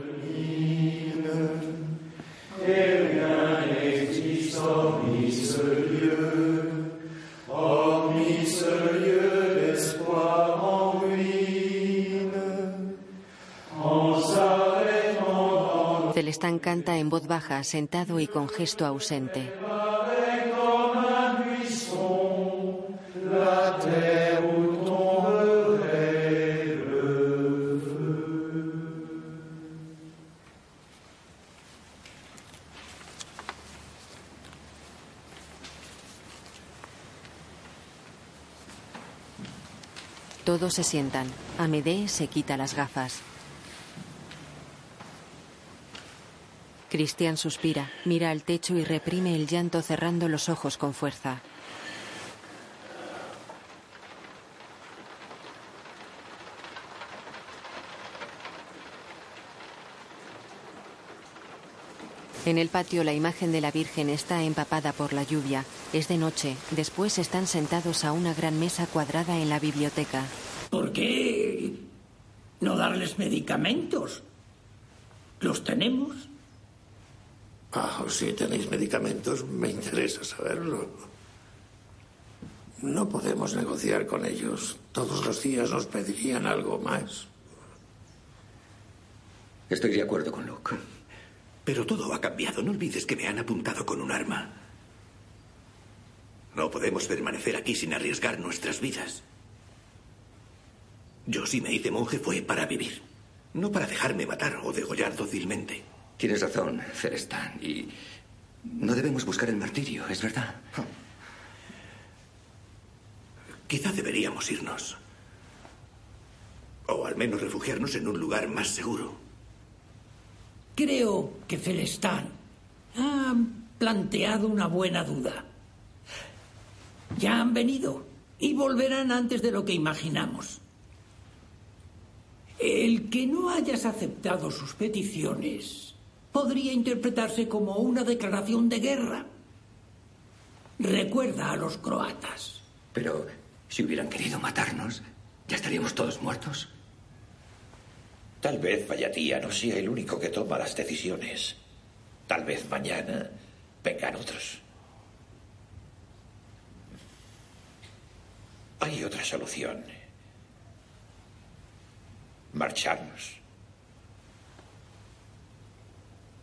Celestán canta en voz baja, sentado y con gesto ausente. Se sientan. Amédée se quita las gafas. Cristian suspira, mira al techo y reprime el llanto cerrando los ojos con fuerza. En el patio la imagen de la Virgen está empapada por la lluvia. Es de noche. Después están sentados a una gran mesa cuadrada en la biblioteca. ¿Por qué no darles medicamentos? ¿Los tenemos? Ah, si tenéis medicamentos, me interesa saberlo. No podemos negociar con ellos. Todos los días nos pedirían algo más. Estoy de acuerdo con Luke. Pero todo ha cambiado. No olvides que me han apuntado con un arma. No podemos permanecer aquí sin arriesgar nuestras vidas. Yo si me hice monje fue para vivir, no para dejarme matar o degollar dócilmente. Tienes razón, Celestán. Y no debemos buscar el martirio, ¿es verdad? Quizá deberíamos irnos. O al menos refugiarnos en un lugar más seguro. Creo que Celestán ha planteado una buena duda. Ya han venido y volverán antes de lo que imaginamos. El que no hayas aceptado sus peticiones podría interpretarse como una declaración de guerra. Recuerda a los croatas. Pero si hubieran querido matarnos, ¿ya estaríamos todos muertos? Tal vez Vallatía no sea el único que toma las decisiones. Tal vez mañana vengan otros. Hay otra solución. Marcharnos.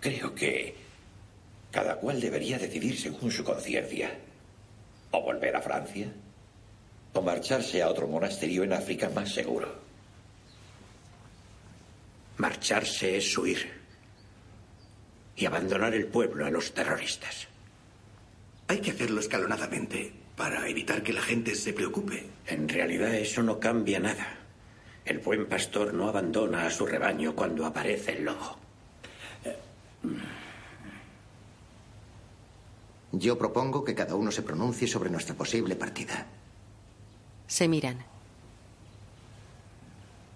Creo que cada cual debería decidir según su conciencia. O volver a Francia, o marcharse a otro monasterio en África más seguro. Marcharse es huir y abandonar el pueblo a los terroristas. Hay que hacerlo escalonadamente para evitar que la gente se preocupe. En realidad eso no cambia nada. El buen pastor no abandona a su rebaño cuando aparece el lobo. Yo propongo que cada uno se pronuncie sobre nuestra posible partida. Se miran.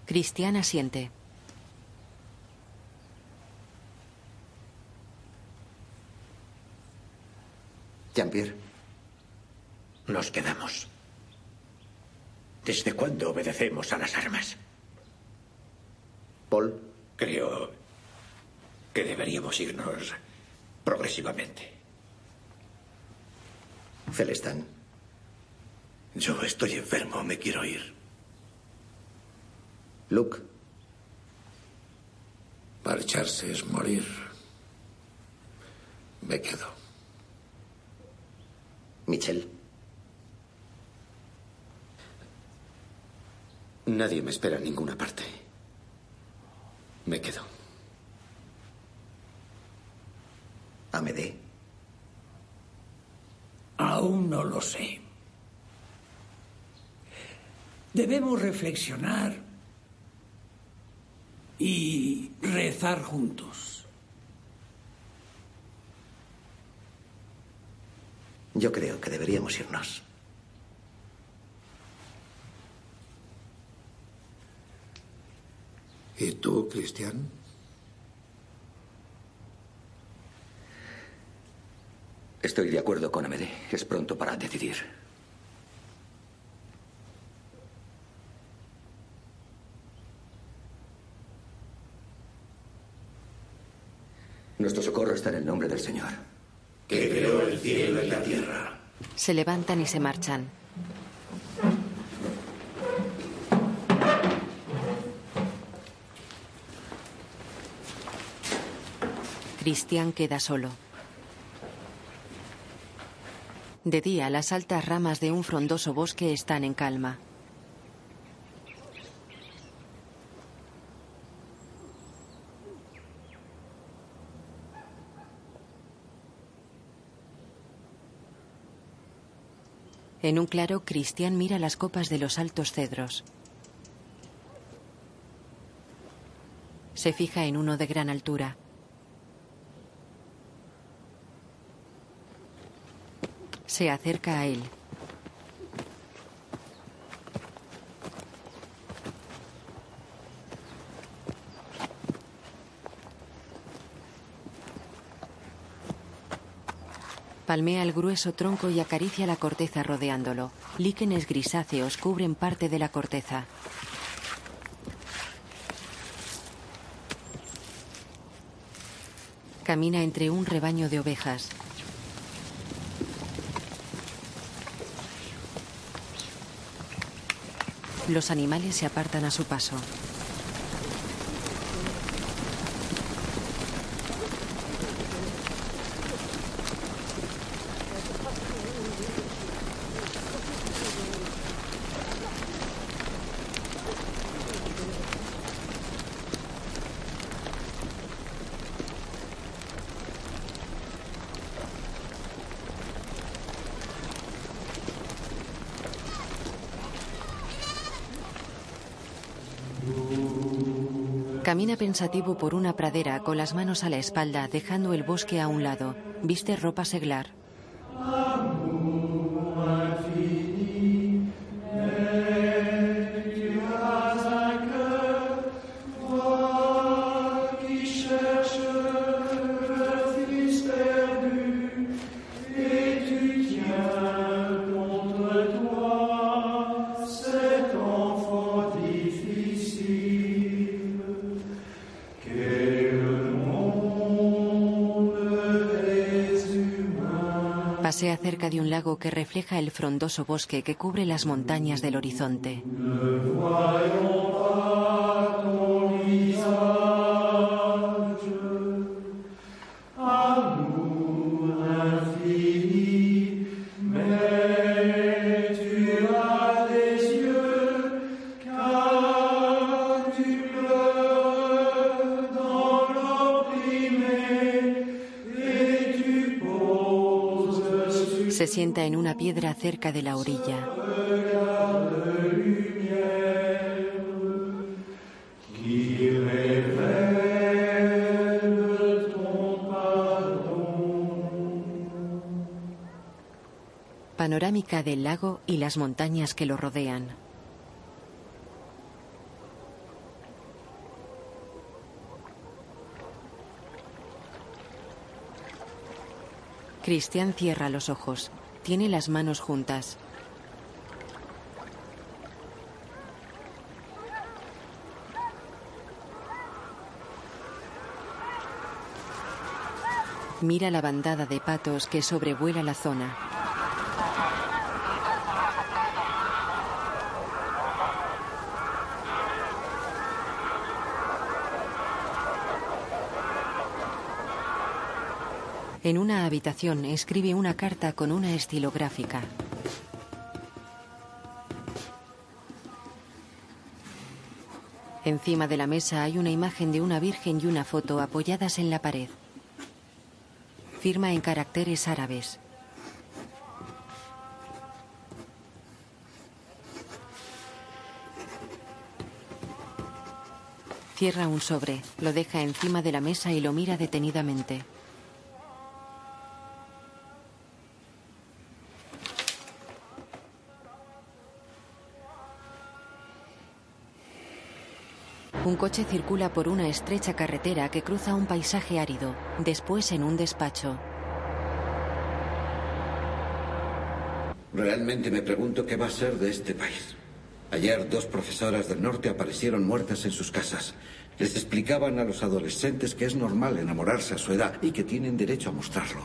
Cristian asiente. Jean-Pierre. Nos quedamos. ¿Desde cuándo obedecemos a las armas? Paul. Creo que deberíamos irnos progresivamente. Celestán. Yo estoy enfermo, me quiero ir. Luke. Marcharse es morir. Me quedo. Michelle. Nadie me espera en ninguna parte. Me quedo. Amédée. Aún no lo sé. Debemos reflexionar y rezar juntos. Yo creo que deberíamos irnos. ¿Y tú, Cristian? Estoy de acuerdo con Amédée. Es pronto para decidir. Nuestro socorro está en el nombre del Señor. Que creó el cielo y la tierra. Se levantan y se marchan. Cristian queda solo. De día, las altas ramas de un frondoso bosque están en calma. En un claro, Cristian mira las copas de los altos cedros. Se fija en uno de gran altura. Se acerca a él. Palmea el grueso tronco y acaricia la corteza rodeándolo. Líquenes grisáceos cubren parte de la corteza. Camina entre un rebaño de ovejas. Los animales se apartan a su paso. Camina pensativo por una pradera con las manos a la espalda, dejando el bosque a un lado. Viste ropa seglar. Lago que refleja el frondoso bosque que cubre las montañas del horizonte. En una piedra cerca de la orilla. Panorámica del lago y las montañas que lo rodean. Cristian cierra los ojos. Tiene las manos juntas. Mira la bandada de patos que sobrevuela la zona. En una habitación escribe una carta con una estilográfica. Encima de la mesa hay una imagen de una virgen y una foto apoyadas en la pared. Firma en caracteres árabes. Cierra un sobre, lo deja encima de la mesa y lo mira detenidamente. Coche circula por una estrecha carretera que cruza un paisaje árido, después en un despacho. Realmente me pregunto qué va a ser de este país. Ayer dos profesoras del norte aparecieron muertas en sus casas. Les explicaban a los adolescentes que es normal enamorarse a su edad y que tienen derecho a mostrarlo.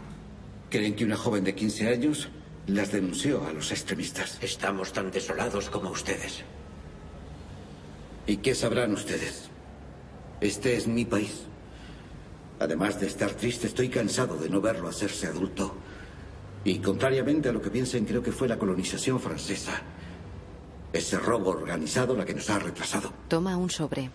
¿Creen que una joven de 15 años las denunció a los extremistas? Estamos tan desolados como ustedes. ¿Y qué sabrán ustedes? Este es mi país. Además de estar triste, estoy cansado de no verlo hacerse adulto. Y contrariamente a lo que piensen, creo que fue la colonización francesa. Ese robo organizado la que nos ha retrasado. Toma un sobre.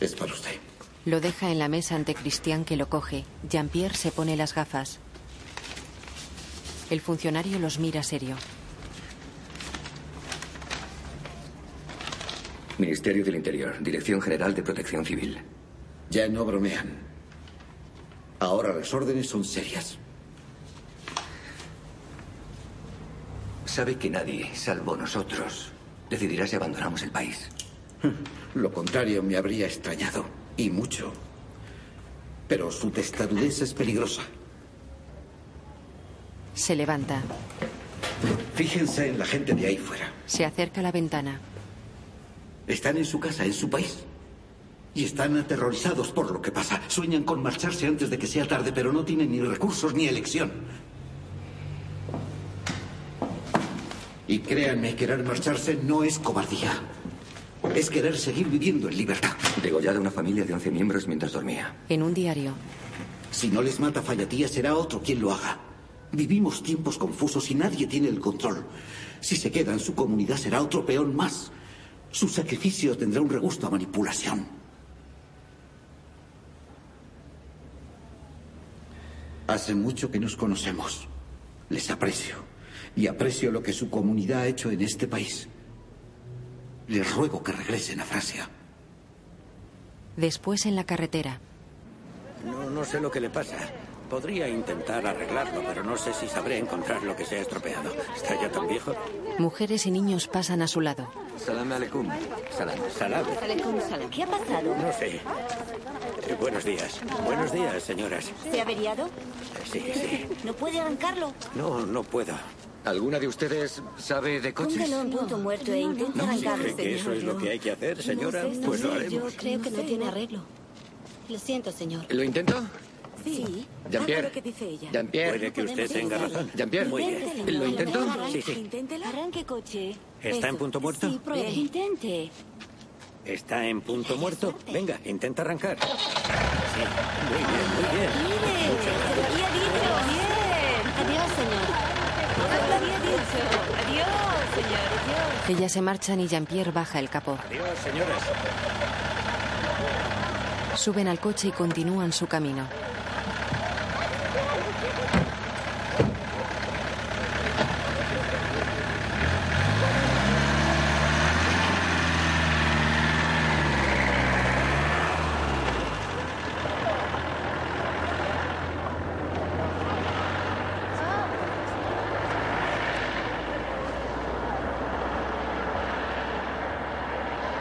Es para usted. Lo deja en la mesa ante Christian que lo coge. Jean-Pierre se pone las gafas. El funcionario los mira serio. Ministerio del Interior, Dirección General de Protección Civil. Ya no bromean. Ahora las órdenes son serias. Sabe que nadie, salvo nosotros, decidirá si abandonamos el país. Lo contrario me habría extrañado. Y mucho. Pero su testarudez es peligrosa. Se levanta. Fíjense en la gente de ahí fuera. Se acerca a la ventana. Están en su casa, en su país. Y están aterrorizados por lo que pasa. Sueñan con marcharse antes de que sea tarde, pero no tienen ni recursos ni elección. Y créanme, querer marcharse no es cobardía. Es querer seguir viviendo en libertad. Degollada una familia de 11 miembros mientras dormía. En un diario. Si no les mata Fallatía, será otro quien lo haga. Vivimos tiempos confusos y nadie tiene el control. Si se queda en su comunidad, será otro peón más. Su sacrificio tendrá un regusto a manipulación. Hace mucho que nos conocemos. Les aprecio. Y aprecio lo que su comunidad ha hecho en este país. Les ruego que regresen a Francia. Después en la carretera. No, no sé lo que le pasa. Podría intentar arreglarlo, pero no sé si sabré encontrar lo que se ha estropeado. ¿Está ya tan viejo? Mujeres y niños pasan a su lado. Salam aleikum. Salam. Salam. ¿Qué ha pasado? No sé. Eh, buenos días. Buenos días, señoras. ¿Se ha averiado? Eh, Sí, sí. ¿No puede arrancarlo? No, no puedo. ¿Alguna de ustedes sabe de coches? Póngalo en punto muerto e intente arrancarlo. ¿Cree que eso es lo que hay que hacer, señora? No sé, no pues lo haremos. Yo creo que no tiene arreglo. Lo siento, señor. ¿Lo intento? Sí. Jean-Pierre. Haga lo que dice ella. Jean-Pierre. Puede que usted tenga razón. Jean-Pierre. Muy bien. ¿Lo intento? Sí, sí. Inténtelo. Arranque coche. ¿Está en punto muerto? Sí, pruebe. Intente. ¿Está en punto muerto? Venga, intenta arrancar. Sí. Muy bien, muy bien. Mire, se lo había dicho. Bien. Adiós, señor. Se lo había dicho. Adiós, señor. Adiós. Ellas se marchan y Jean-Pierre baja el capó. Adiós, señoras. Suben al coche y continúan su camino.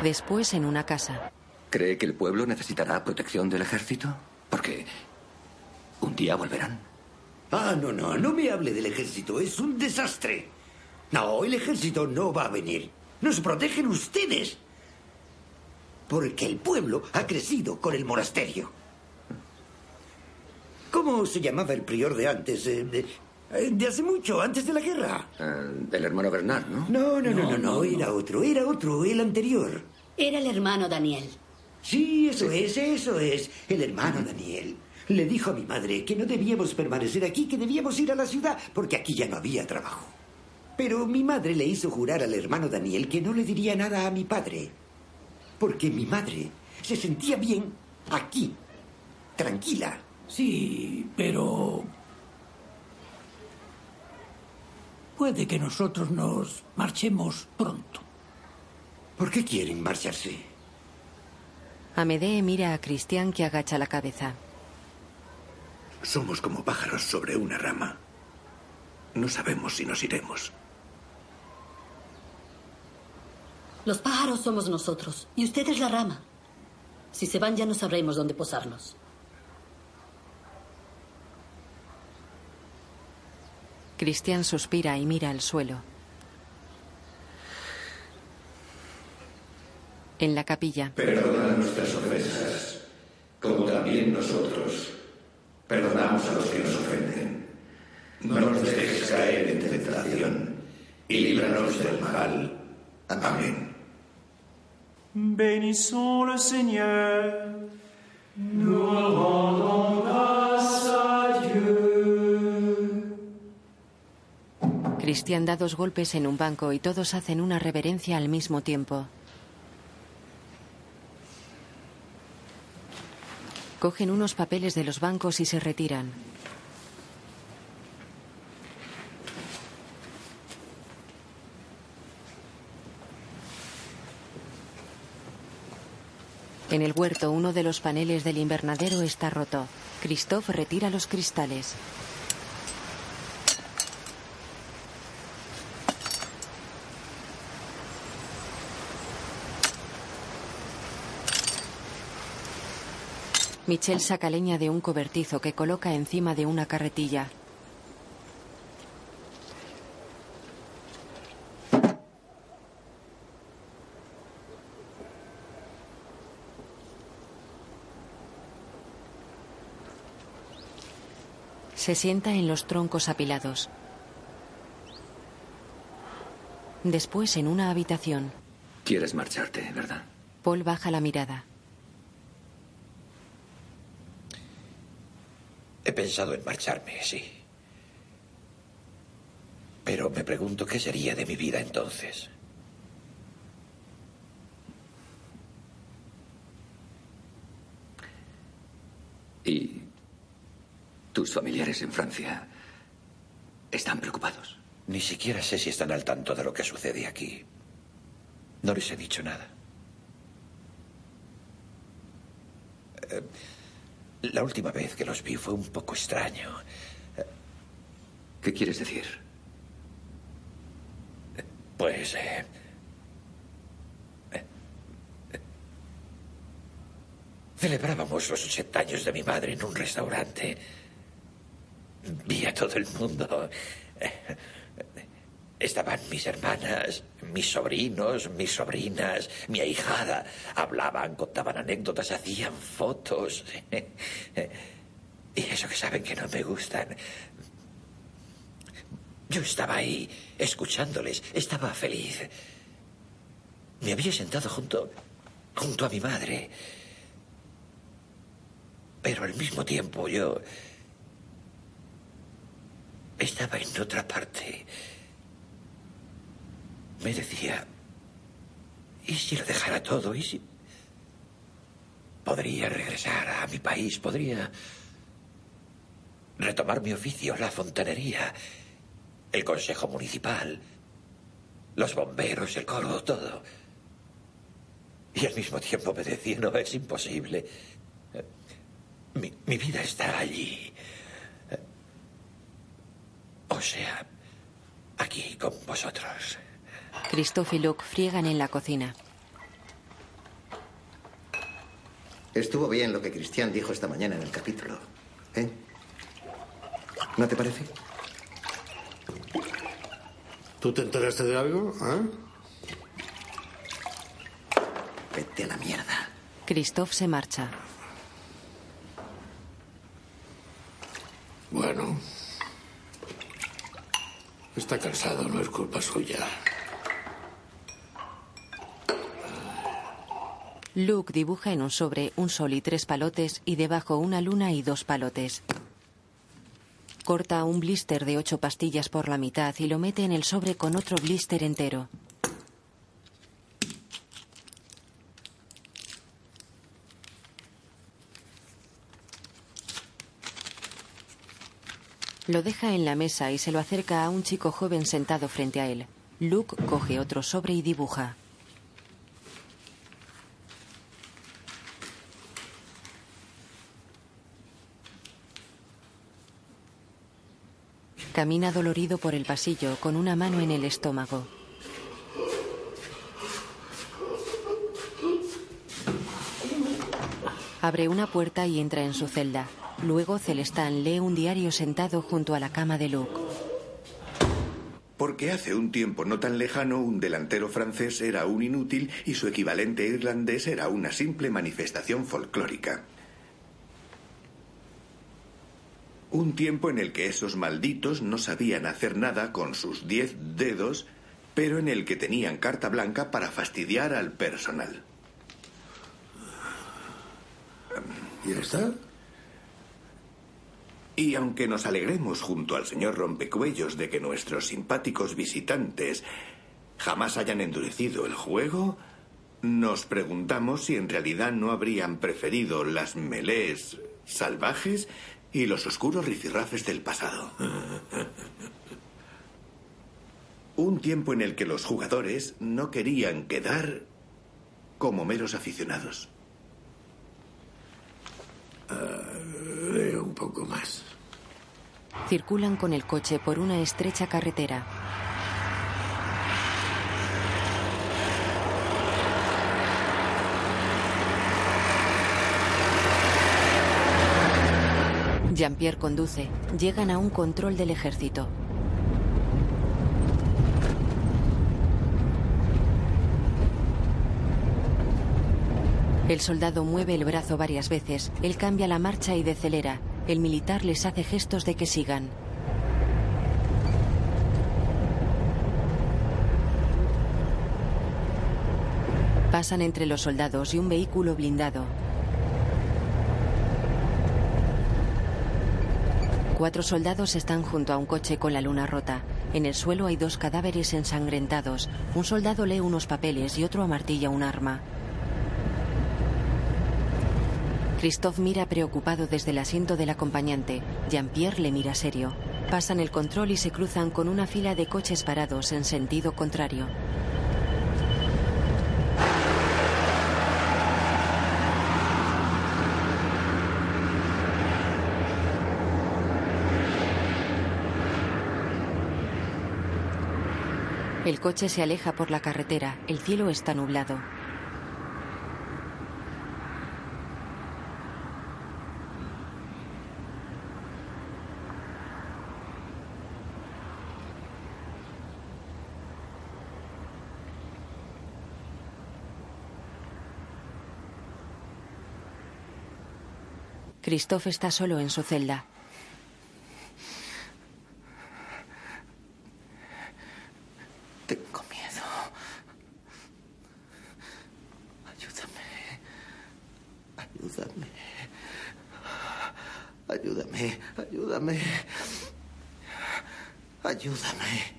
Después en una casa. ¿Cree que el pueblo necesitará protección del ejército? Porque un día volverán. Ah, no, no, no me hable del ejército, es un desastre. No, el ejército no va a venir. Nos protegen ustedes. Porque el pueblo ha crecido con el monasterio. ¿Cómo se llamaba el prior de antes? eh, de, eh, de hace mucho, antes de la guerra. Eh, el hermano Bernard, ¿no? No, no, no, no, no, era otro, era otro, el anterior. Era el hermano Daniel. Sí, eso es, eso es. El hermano Daniel. Le dijo a mi madre que no debíamos permanecer aquí, que debíamos ir a la ciudad, porque aquí ya no había trabajo. Pero mi madre le hizo jurar al hermano Daniel que no le diría nada a mi padre. Porque mi madre se sentía bien aquí, tranquila. Sí, pero... Puede que nosotros nos marchemos pronto. ¿Por qué quieren marcharse? Amedee mira a Christian que agacha la cabeza. Somos como pájaros sobre una rama. No sabemos si nos iremos. Los pájaros somos nosotros y usted es la rama. Si se van ya no sabremos dónde posarnos. Christian suspira y mira al suelo. En la capilla. Perdona nuestras ofensas, como también nosotros perdonamos a los que nos ofenden. No nos dejes caer en tentación y líbranos del mal. Amén. Bénissons le Seigneur. Nous rendons grâce à Dieu. Cristian da dos golpes en un banco y todos hacen una reverencia al mismo tiempo. Cogen unos papeles de los bancos y se retiran. En el huerto, uno de los paneles del invernadero está roto. Christoph retira los cristales. Michelle saca leña de un cobertizo que coloca encima de una carretilla. Se sienta en los troncos apilados. Después en una habitación, Quieres marcharte, ¿verdad? Paul baja la mirada. He pensado en marcharme, sí. Pero me pregunto qué sería de mi vida entonces. ¿Y tus familiares en Francia están preocupados? Ni siquiera sé si están al tanto de lo que sucede aquí. No les he dicho nada. Eh, la última vez que los vi fue un poco extraño. ¿Qué quieres decir? Pues... eh, celebrábamos los 80 años de mi madre en un restaurante. Vi a todo el mundo. Estaban mis hermanas, mis sobrinos, mis sobrinas, mi ahijada. Hablaban, contaban anécdotas, hacían fotos. Y eso que saben que no me gustan. Yo estaba ahí, escuchándoles, estaba feliz. Me había sentado junto, junto a mi madre. Pero al mismo tiempo yo estaba en otra parte. Me decía, ¿y si lo dejara todo? ¿Y si... Podría regresar a mi país, podría retomar mi oficio, la fontanería, el consejo municipal, los bomberos, el coro, todo. Y al mismo tiempo me decía, no, es imposible. Mi, mi vida está allí. O sea, aquí con vosotros. Christoph y Luke friegan en la cocina. Estuvo bien lo que Cristian dijo esta mañana en el capítulo. ¿Eh? ¿No te parece? ¿Tú te enteraste de algo? ¿Eh? Vete a la mierda. Christoph se marcha. Bueno. Está cansado, no es culpa suya. Luke dibuja en un sobre un sol y tres palotes y debajo una luna y dos palotes. Corta un blister de ocho pastillas por la mitad y lo mete en el sobre con otro blister entero. Lo deja en la mesa y se lo acerca a un chico joven sentado frente a él. Luke coge otro sobre y dibuja. Camina dolorido por el pasillo con una mano en el estómago. Abre una puerta y entra en su celda. Luego Celestán lee un diario sentado junto a la cama de Luke. Porque hace un tiempo no tan lejano un delantero francés era un inútil y su equivalente irlandés era una simple manifestación folclórica. Un tiempo en el que esos malditos no sabían hacer nada con sus diez dedos, pero en el que tenían carta blanca para fastidiar al personal. ¿Ya está? Y aunque nos alegremos junto al señor Rompecuellos de que nuestros simpáticos visitantes jamás hayan endurecido el juego, nos preguntamos si en realidad no habrían preferido las melés salvajes y los oscuros rifirrafes del pasado. Un tiempo en el que los jugadores no querían quedar como meros aficionados. Uh, un poco más. Circulan con el coche por una estrecha carretera. Jean-Pierre conduce. Llegan a un control del ejército. El soldado mueve el brazo varias veces. Él cambia la marcha y decelera. El militar les hace gestos de que sigan. Pasan entre los soldados y un vehículo blindado. Cuatro soldados están junto a un coche con la luna rota. En el suelo hay dos cadáveres ensangrentados. Un soldado lee unos papeles y otro amartilla un arma. Christophe mira preocupado desde el asiento del acompañante. Jean-Pierre le mira serio. Pasan el control y se cruzan con una fila de coches parados en sentido contrario. El coche se aleja por la carretera. El cielo está nublado. Christophe está solo en su celda. Ayúdame. Ayúdame. Ayúdame.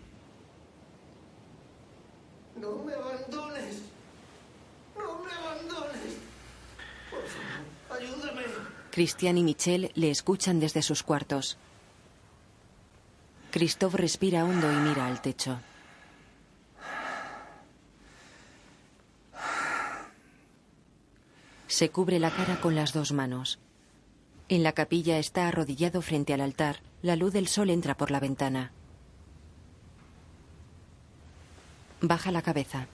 No me abandones. No me abandones. Por favor, ayúdame. Christian y Michelle le escuchan desde sus cuartos. Christophe respira hondo y mira al techo. Se cubre la cara con las dos manos. En la capilla está arrodillado frente al altar. La luz del sol entra por la ventana. Baja la cabeza.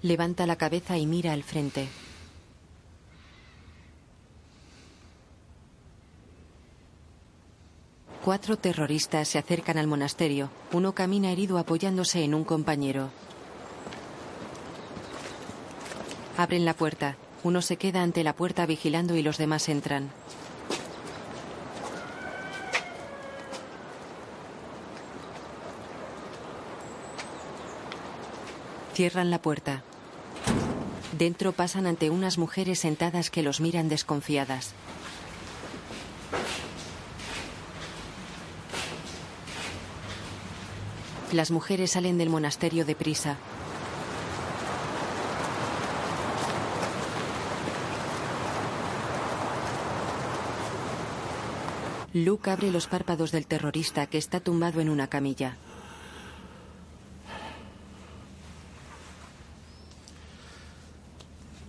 Levanta la cabeza y mira al frente. Cuatro terroristas se acercan al monasterio. Uno camina herido apoyándose en un compañero. Abren la puerta. Uno se queda ante la puerta vigilando y los demás entran. Cierran la puerta. Dentro pasan ante unas mujeres sentadas que los miran desconfiadas. Las mujeres salen del monasterio deprisa. Luke abre los párpados del terrorista que está tumbado en una camilla.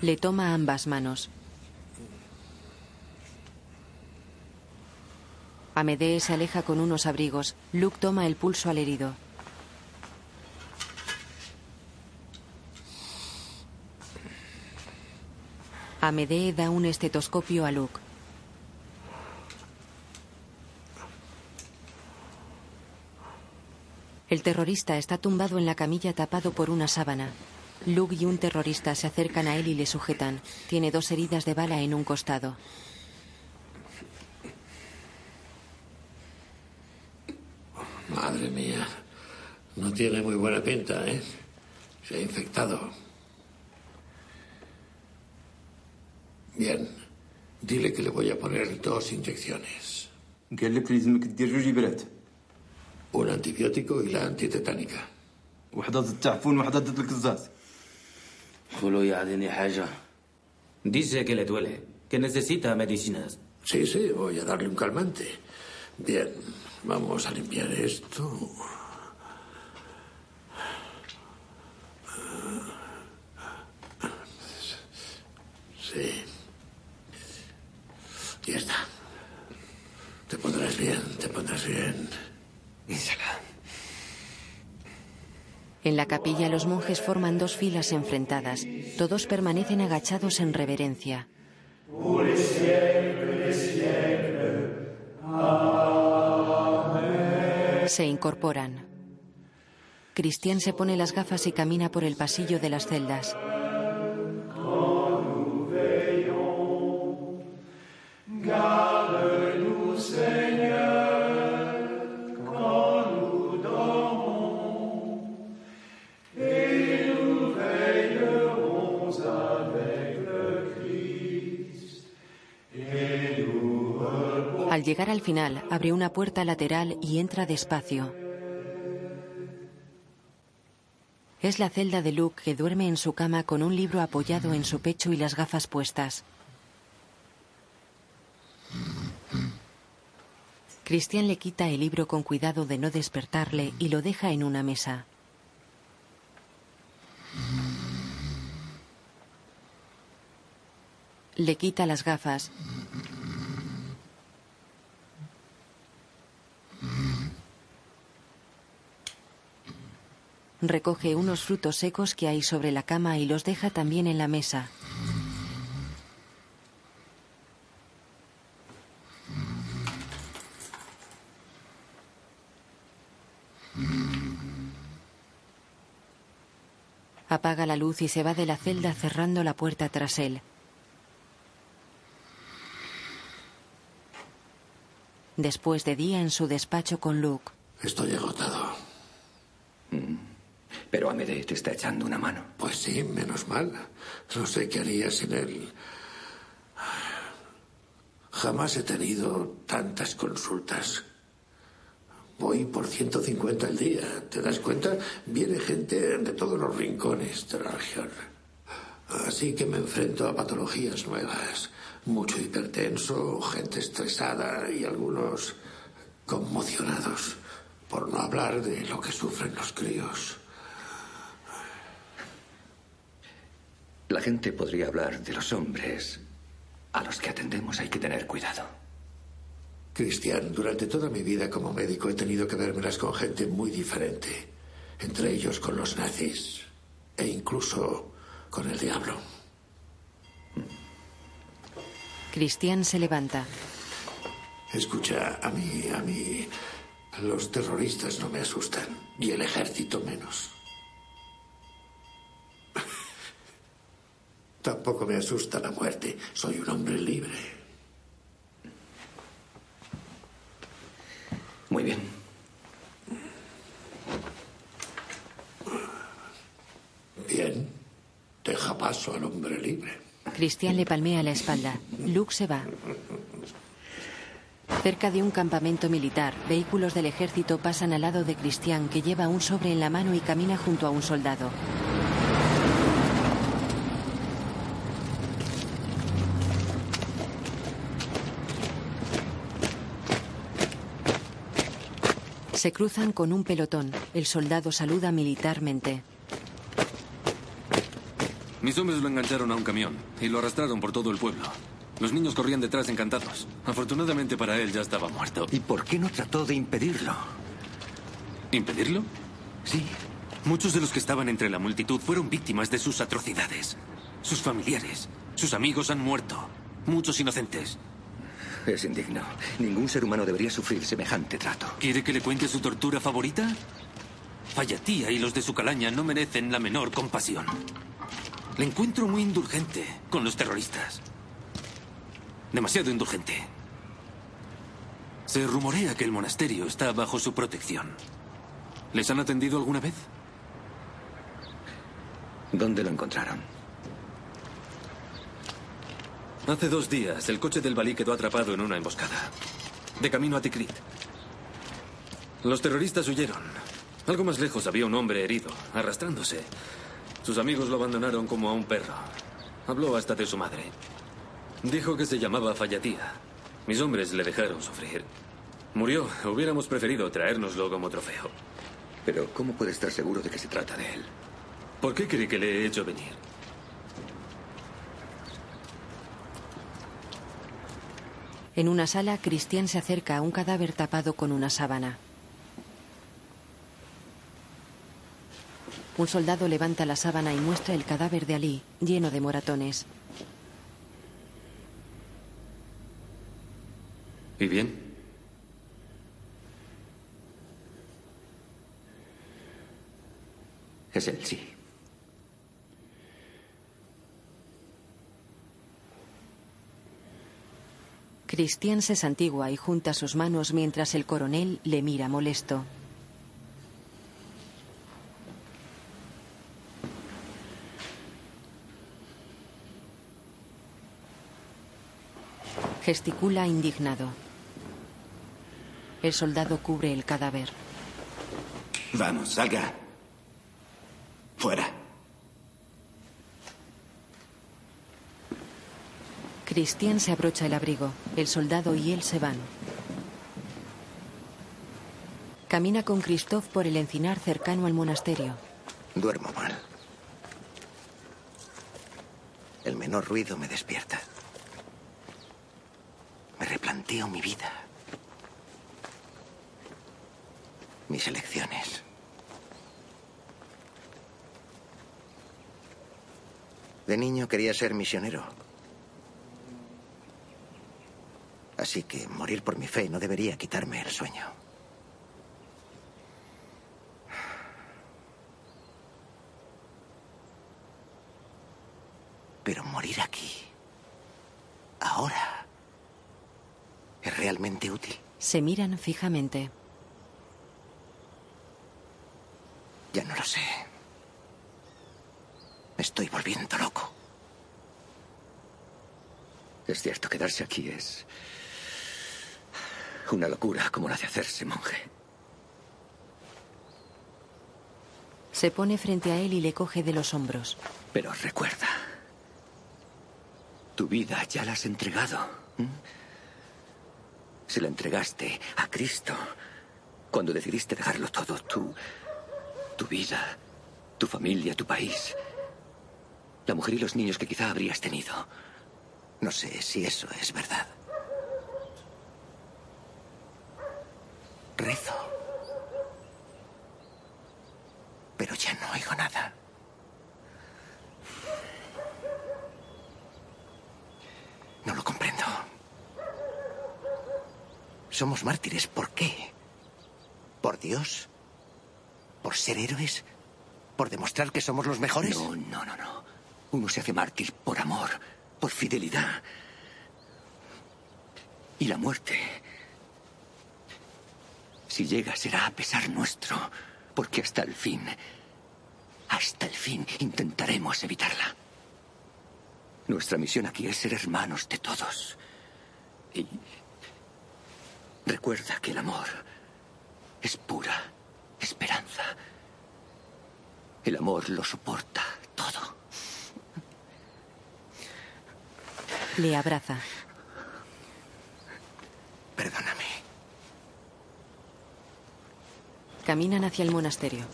Le toma ambas manos. Amedee se aleja con unos abrigos. Luke toma el pulso al herido. Amedee da un estetoscopio a Luke. El terrorista está tumbado en la camilla tapado por una sábana. Luke y un terrorista se acercan a él y le sujetan. Tiene dos heridas de bala en un costado. Madre mía, no tiene muy buena pinta, ¿eh? Se ha infectado. Bien. Dile que le voy a poner dos inyecciones. قال لك لازمك دير جوج إبرات Un antibiótico y la antitetánica. وحده ضد التعفن وحده ضد القزاز Solo يعطيني حاجة Dice que le duele, que necesita medicinas. Sí, sí, voy a darle un calmante. Bien, vamos a limpiar esto. Sí. Ya está. Te pondrás bien, te pondrás bien. En la capilla los monjes forman dos filas enfrentadas. Todos permanecen agachados en reverencia. Se incorporan. Cristian se pone las gafas y camina por el pasillo de las celdas. Llegar al final, abre una puerta lateral y entra despacio. Es la celda de Luke que duerme en su cama con un libro apoyado en su pecho y las gafas puestas. Cristian le quita el libro con cuidado de no despertarle y lo deja en una mesa. Le quita las gafas. Recoge unos frutos secos que hay sobre la cama y los deja también en la mesa. Apaga la luz y se va de la celda cerrando la puerta tras él. Después de día en su despacho con Luke. Estoy agotado. Pero Amede te está echando una mano. Pues sí, menos mal. No sé qué haría sin él. Jamás he tenido tantas consultas. Voy por 150 al día. ¿Te das cuenta? Viene gente de todos los rincones de la región. Así que me enfrento a patologías nuevas. Mucho hipertenso, gente estresada y algunos conmocionados. Por no hablar de lo que sufren los críos. La gente podría hablar de los hombres a los que atendemos. Hay que tener cuidado. Cristian, durante toda mi vida como médico he tenido que vérmelas con gente muy diferente. Entre ellos con los nazis. E incluso con el diablo. Cristian se levanta. Escucha, a mí, a mí, los terroristas no me asustan. Y el ejército menos. Tampoco me asusta la muerte. Soy un hombre libre. Muy bien. Bien. Deja paso al hombre libre. Cristian le palmea la espalda. Luke se va. Cerca de un campamento militar, vehículos del ejército pasan al lado de Cristian, que lleva un sobre en la mano y camina junto a un soldado. Se cruzan con un pelotón. El soldado saluda militarmente. Mis hombres lo engancharon a un camión y lo arrastraron por todo el pueblo. Los niños corrían detrás encantados. Afortunadamente para él ya estaba muerto. ¿Y por qué no trató de impedirlo? ¿Impedirlo? Sí. Muchos de los que estaban entre la multitud fueron víctimas de sus atrocidades. Sus familiares, sus amigos han muerto. Muchos inocentes. Es indigno. Ningún ser humano debería sufrir semejante trato. ¿Quiere que le cuente su tortura favorita? Fallatía y los de su calaña no merecen la menor compasión. Le encuentro muy indulgente con los terroristas. Demasiado indulgente. Se rumorea que el monasterio está bajo su protección. ¿Les han atendido alguna vez? ¿Dónde lo encontraron? Hace dos días, el coche del Balí quedó atrapado en una emboscada. De camino a Tikrit. Los terroristas huyeron. Algo más lejos había un hombre herido, arrastrándose. Sus amigos lo abandonaron como a un perro. Habló hasta de su madre. Dijo que se llamaba Fallatía. Mis hombres le dejaron sufrir. Murió. Hubiéramos preferido traérnoslo como trofeo. Pero, ¿cómo puede estar seguro de que se trata de él? ¿Por qué cree que le he hecho venir? En una sala, Cristian se acerca a un cadáver tapado con una sábana. Un soldado levanta la sábana y muestra el cadáver de Ali, lleno de moratones. ¿Y bien? Es él, sí. Cristian se santigua y junta sus manos mientras el coronel le mira molesto. Gesticula indignado. El soldado cubre el cadáver. Vamos, salga. Fuera. Cristian se abrocha el abrigo. El soldado y él se van. Camina con Christophe por el encinar cercano al monasterio. Duermo mal. El menor ruido me despierta. Me replanteo mi vida. Mis elecciones. De niño quería ser misionero. Así que morir por mi fe no debería quitarme el sueño. Pero morir aquí, ahora, es realmente útil. Se miran fijamente. Ya no lo sé. Me estoy volviendo loco. Es cierto, quedarse aquí es una locura como la de hacerse monje. Se pone frente a él y le coge de los hombros. Pero recuerda, tu vida ya la has entregado. Se la entregaste a Cristo cuando decidiste dejarlo todo, tú, tu vida, tu familia, tu país, la mujer y los niños que quizá habrías tenido. No sé si eso es verdad. Rezo. Pero ya no oigo nada. No lo comprendo. Somos mártires. ¿Por qué? ¿Por Dios? ¿Por ser héroes? ¿Por demostrar que somos los mejores? No, no, no, no. Uno se hace mártir por amor, por fidelidad. Y la muerte, si llega, será a pesar nuestro, porque hasta el fin, hasta el fin intentaremos evitarla. Nuestra misión aquí es ser hermanos de todos. Y recuerda que el amor es pura esperanza. El amor lo soporta todo. Le abraza. Perdóname. Caminan hacia el monasterio.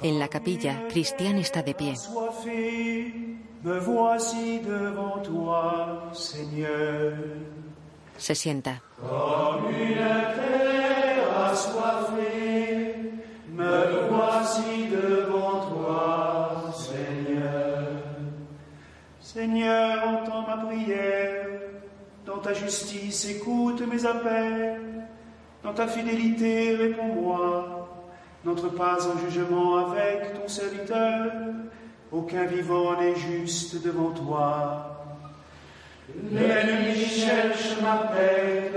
En la capilla, Cristian está de pie. Se sienta. Me voici devant toi. Seigneur, entends ma prière. Dans ta justice, écoute mes appels. Dans ta fidélité, réponds-moi. N'entre pas en jugement avec ton serviteur. Aucun vivant n'est juste devant toi. L'ennemi cherche ma perte,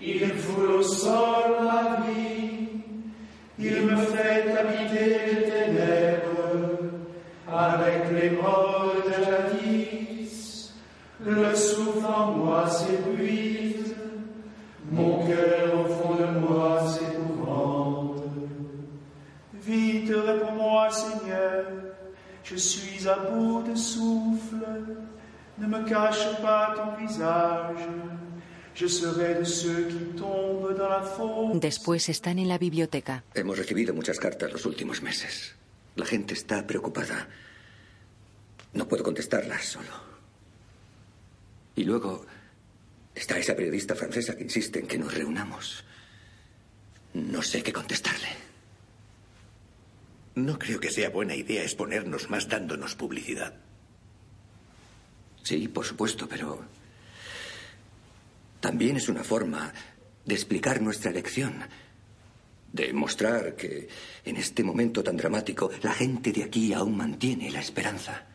il foule au sol ma vie, il me fait habiter les ténèbres avec les morts. Le souffle en moi s'épuise, mon cœur au fond de moi s'épouvante. Vite, réponds-moi, Seigneur, je suis à bout de souffle. Ne me cache pas ton visage. Je serai de ceux qui tombent dans la fosse. Después están en la biblioteca. Hemos recibido muchas cartas los últimos meses. La gente está preocupada. No puedo contestarlas solo. Y luego está esa periodista francesa que insiste en que nos reunamos. No sé qué contestarle. No creo que sea buena idea exponernos más dándonos publicidad. Sí, por supuesto, pero también es una forma de explicar nuestra elección, de mostrar que en este momento tan dramático la gente de aquí aún mantiene la esperanza.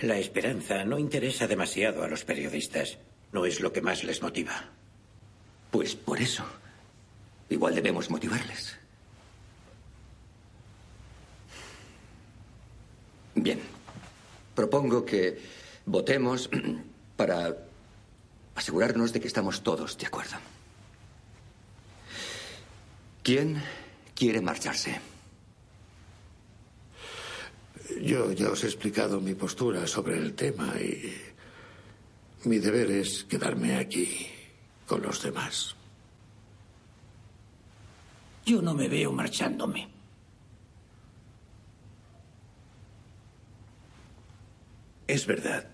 La esperanza no interesa demasiado a los periodistas. No es lo que más les motiva. Pues por eso, igual debemos motivarles. Bien, propongo que votemos para asegurarnos de que estamos todos de acuerdo. ¿Quién quiere marcharse? Yo ya os he explicado mi postura sobre el tema y mi deber es quedarme aquí con los demás. Yo no me veo marchándome. Es verdad.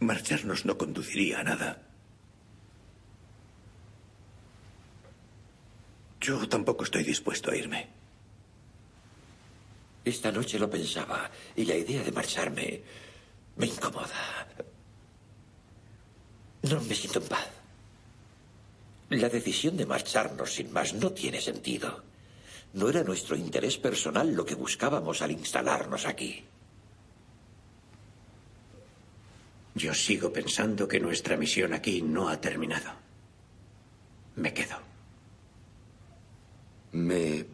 Marcharnos no conduciría a nada. Yo tampoco estoy dispuesto a irme. Esta noche lo pensaba y la idea de marcharme me incomoda. No me siento en paz. La decisión de marcharnos sin más no tiene sentido. No era nuestro interés personal lo que buscábamos al instalarnos aquí. Yo sigo pensando que nuestra misión aquí no ha terminado. Me quedo. Me...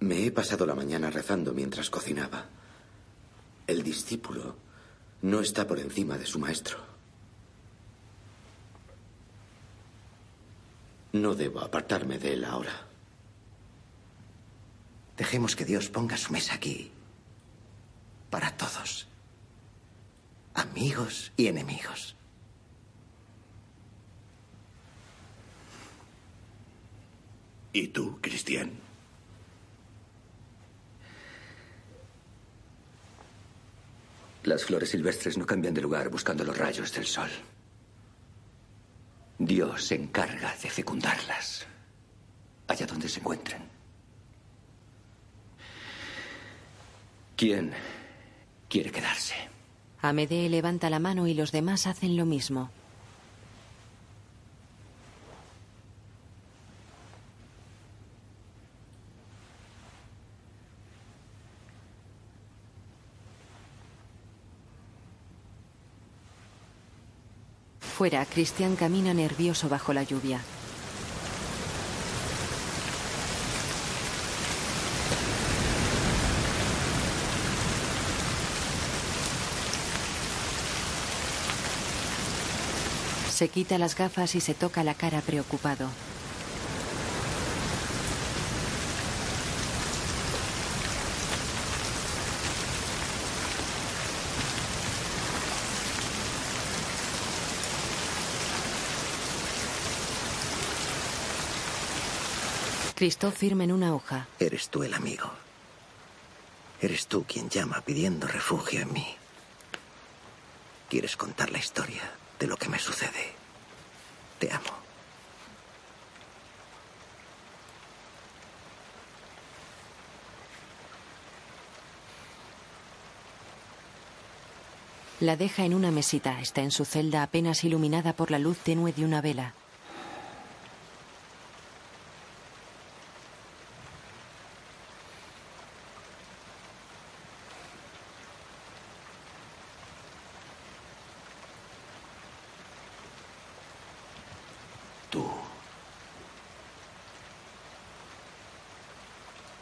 Me he pasado la mañana rezando mientras cocinaba. El discípulo no está por encima de su maestro. No debo apartarme de él ahora. Dejemos que Dios ponga su mesa aquí. Para todos. Amigos y enemigos. ¿Y tú, Cristian? Las flores silvestres no cambian de lugar buscando los rayos del sol. Dios se encarga de fecundarlas allá donde se encuentren. ¿Quién quiere quedarse? Amedee levanta la mano y los demás hacen lo mismo. Fuera, Cristian camina nervioso bajo la lluvia. Se quita las gafas y se toca la cara preocupado. Christoph firma en una hoja. Eres tú el amigo. Eres tú quien llama pidiendo refugio en mí. Quieres contar la historia de lo que me sucede. Te amo. La deja en una mesita. Está en su celda apenas iluminada por la luz tenue de una vela.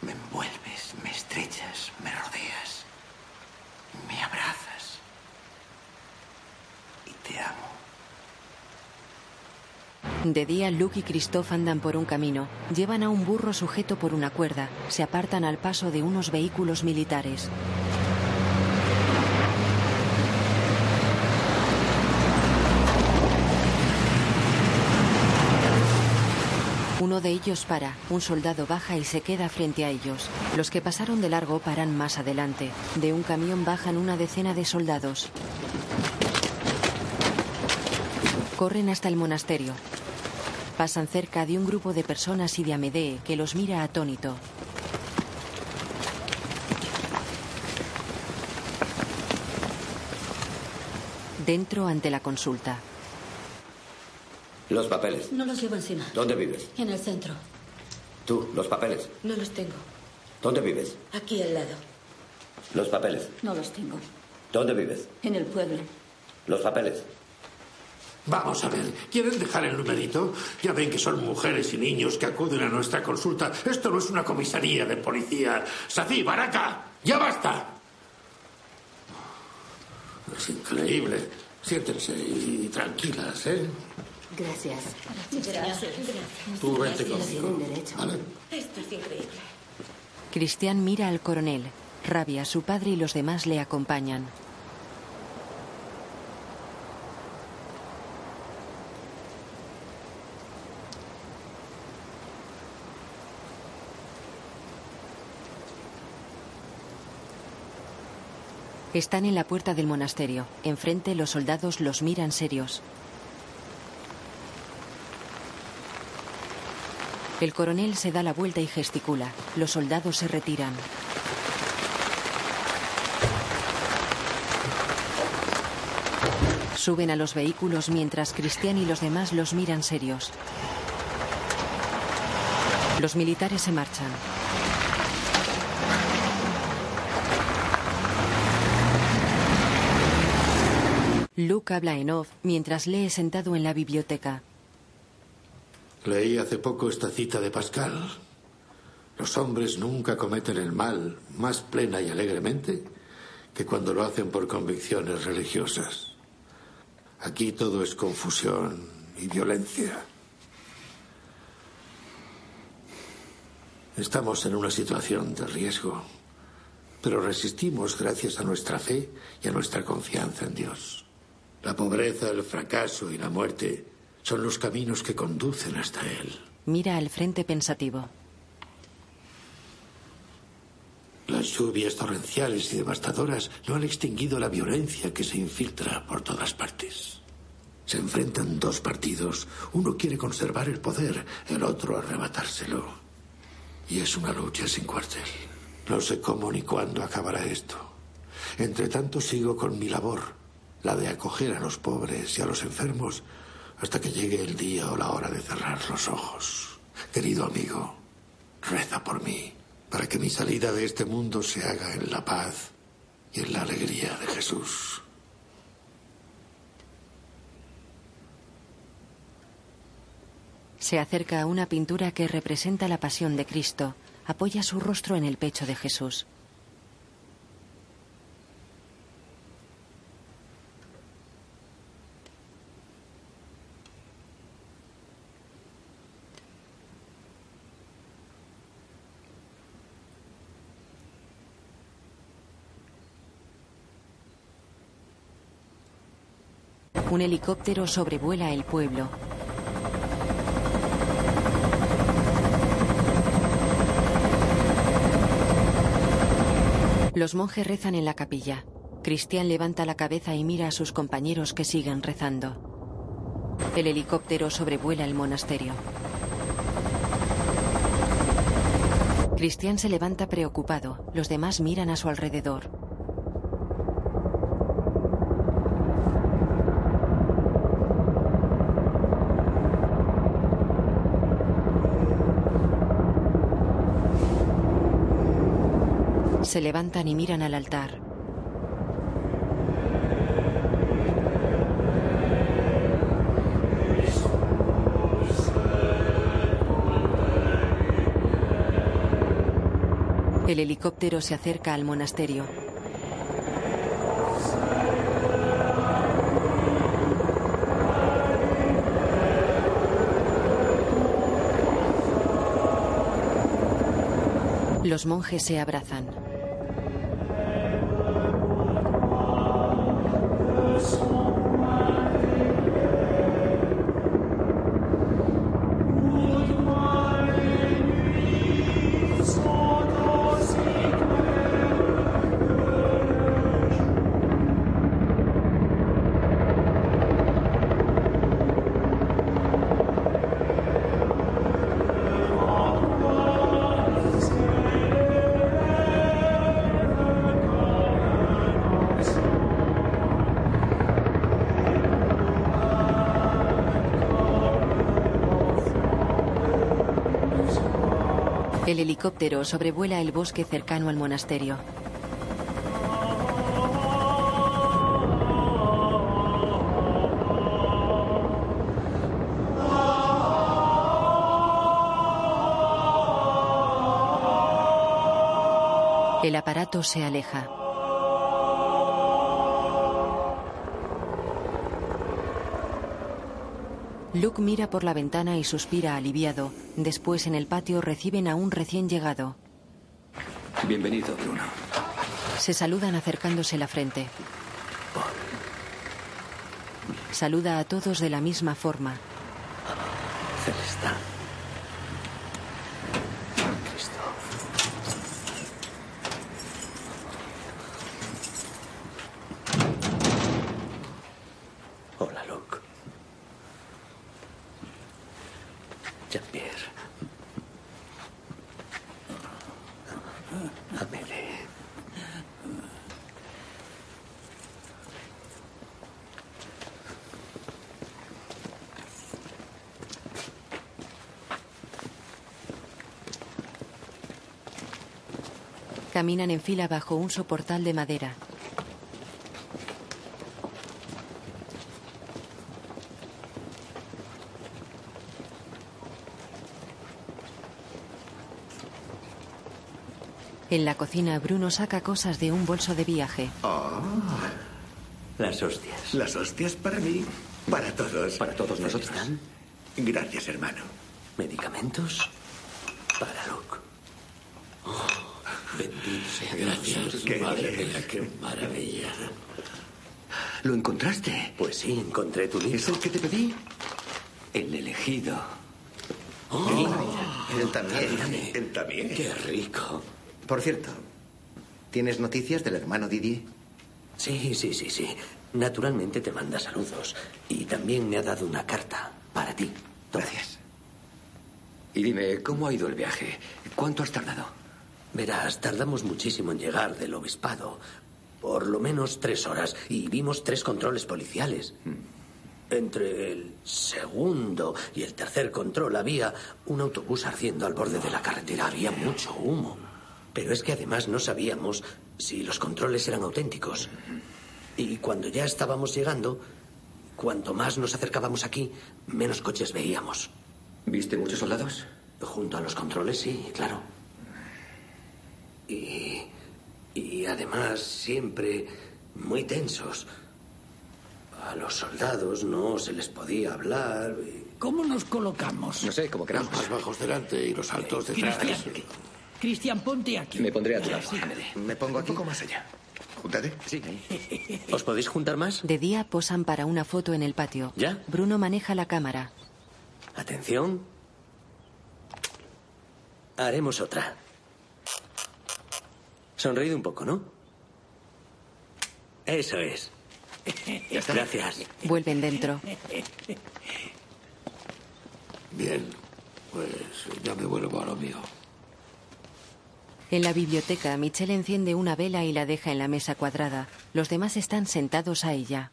Me envuelves, me estrechas, me rodeas, me abrazas y te amo. De día, Luke y Christoph andan por un camino. Llevan a un burro sujeto por una cuerda. Se apartan al paso de unos vehículos militares. Uno de ellos para, un soldado baja y se queda frente a ellos. Los que pasaron de largo paran más adelante. De un camión bajan una decena de soldados. Corren hasta el monasterio. Pasan cerca de un grupo de personas y de Amedee que los mira atónito. Dentro ante la consulta. Los papeles. No los llevo encima. ¿Dónde vives? En el centro. Tú, los papeles. No los tengo. ¿Dónde vives? Aquí al lado. Los papeles. No los tengo. ¿Dónde vives? En el pueblo. Los papeles. Vamos a ver, ¿quieren dejar el numerito? Ya ven que son mujeres y niños que acuden a nuestra consulta. Esto no es una comisaría de policía. Safi, Baraka, ya basta. Es increíble. Siéntense y tranquilas, ¿eh? Gracias. Gracias. Tú vente Gracias. conmigo. Esto es increíble. Cristian mira al coronel. Rabia, su padre y los demás le acompañan. Están en la puerta del monasterio. Enfrente los soldados los miran serios. El coronel se da la vuelta y gesticula. Los soldados se retiran. Suben a los vehículos mientras Cristian y los demás los miran serios. Los militares se marchan. Luke habla en off mientras lee sentado en la biblioteca. Leí hace poco esta cita de Pascal. Los hombres nunca cometen el mal más plena y alegremente que cuando lo hacen por convicciones religiosas. Aquí todo es confusión y violencia. Estamos en una situación de riesgo, pero resistimos gracias a nuestra fe y a nuestra confianza en Dios. La pobreza, el fracaso y la muerte son los caminos que conducen hasta Él. Mira al frente pensativo. Las lluvias torrenciales y devastadoras no han extinguido la violencia que se infiltra por todas partes. Se enfrentan dos partidos. Uno quiere conservar el poder, el otro arrebatárselo. Y es una lucha sin cuartel. No sé cómo ni cuándo acabará esto. Entre tanto sigo con mi labor, la de acoger a los pobres y a los enfermos hasta que llegue el día o la hora de cerrar los ojos. Querido amigo, reza por mí, para que mi salida de este mundo se haga en la paz y en la alegría de Jesús. Se acerca a una pintura que representa la pasión de Cristo. Apoya su rostro en el pecho de Jesús. Un helicóptero sobrevuela el pueblo. Los monjes rezan en la capilla. Cristian levanta la cabeza y mira a sus compañeros que siguen rezando. El helicóptero sobrevuela el monasterio. Cristian se levanta preocupado. Los demás miran a su alrededor. Se levantan y miran al altar. El helicóptero se acerca al monasterio. Los monjes se abrazan. El helicóptero sobrevuela el bosque cercano al monasterio. El aparato se aleja. Luke mira por la ventana y suspira aliviado. Después en el patio reciben a un recién llegado. Bienvenido, Bruno. Se saludan acercándose la frente. Saluda a todos de la misma forma. Celestán. Hola, Luke. Jean-Pierre. Amélie. Caminan en fila bajo un soportal de madera. En la cocina, Bruno saca cosas de un bolso de viaje. Oh, Las hostias. las hostias para mí, para todos. Para todos nosotros. Gracias, hermano. ¿Medicamentos? Para Luke. Oh, bendito sea Gracias, Qué madre mía, qué maravilla. ¿Lo encontraste? Pues sí, encontré tu libro. ¿Es el que te pedí? El elegido. Él también. Él también. Qué rico. Por cierto, ¿tienes noticias del hermano Didier? Sí, sí, sí, sí. Naturalmente te manda saludos. Y también me ha dado una carta para ti. Gracias. Y dime, ¿cómo ha ido el viaje? ¿Cuánto has tardado? Verás, tardamos muchísimo en llegar del obispado. Por lo menos tres horas. Y vimos tres controles policiales. Entre el segundo y el tercer control había un autobús ardiendo al borde de la carretera. Había mucho humo. Pero es que además no sabíamos si los controles eran auténticos. Y cuando ya estábamos llegando, cuanto más nos acercábamos aquí, menos coches veíamos. ¿Viste muchos soldados? Junto a los controles, sí, claro. Y. Y además, siempre muy tensos. A los soldados no se les podía hablar. ¿Cómo nos colocamos? No sé, como Los queramos. más bajos delante y los altos detrás. Cristian, Cristian, ponte aquí. Me pondré a tu lado. Sí. Me pongo aquí. Un poco más allá. Júntate. Sí. ¿Os podéis juntar más? De día posan para una foto en el patio. ¿Ya? Bruno maneja la cámara. Atención. Haremos otra. Sonreído un poco, ¿no? Eso es. Gracias. Vuelven dentro. Bien, pues ya me vuelvo a lo mío. En la biblioteca, Michelle enciende una vela y la deja en la mesa cuadrada. Los demás están sentados a ella.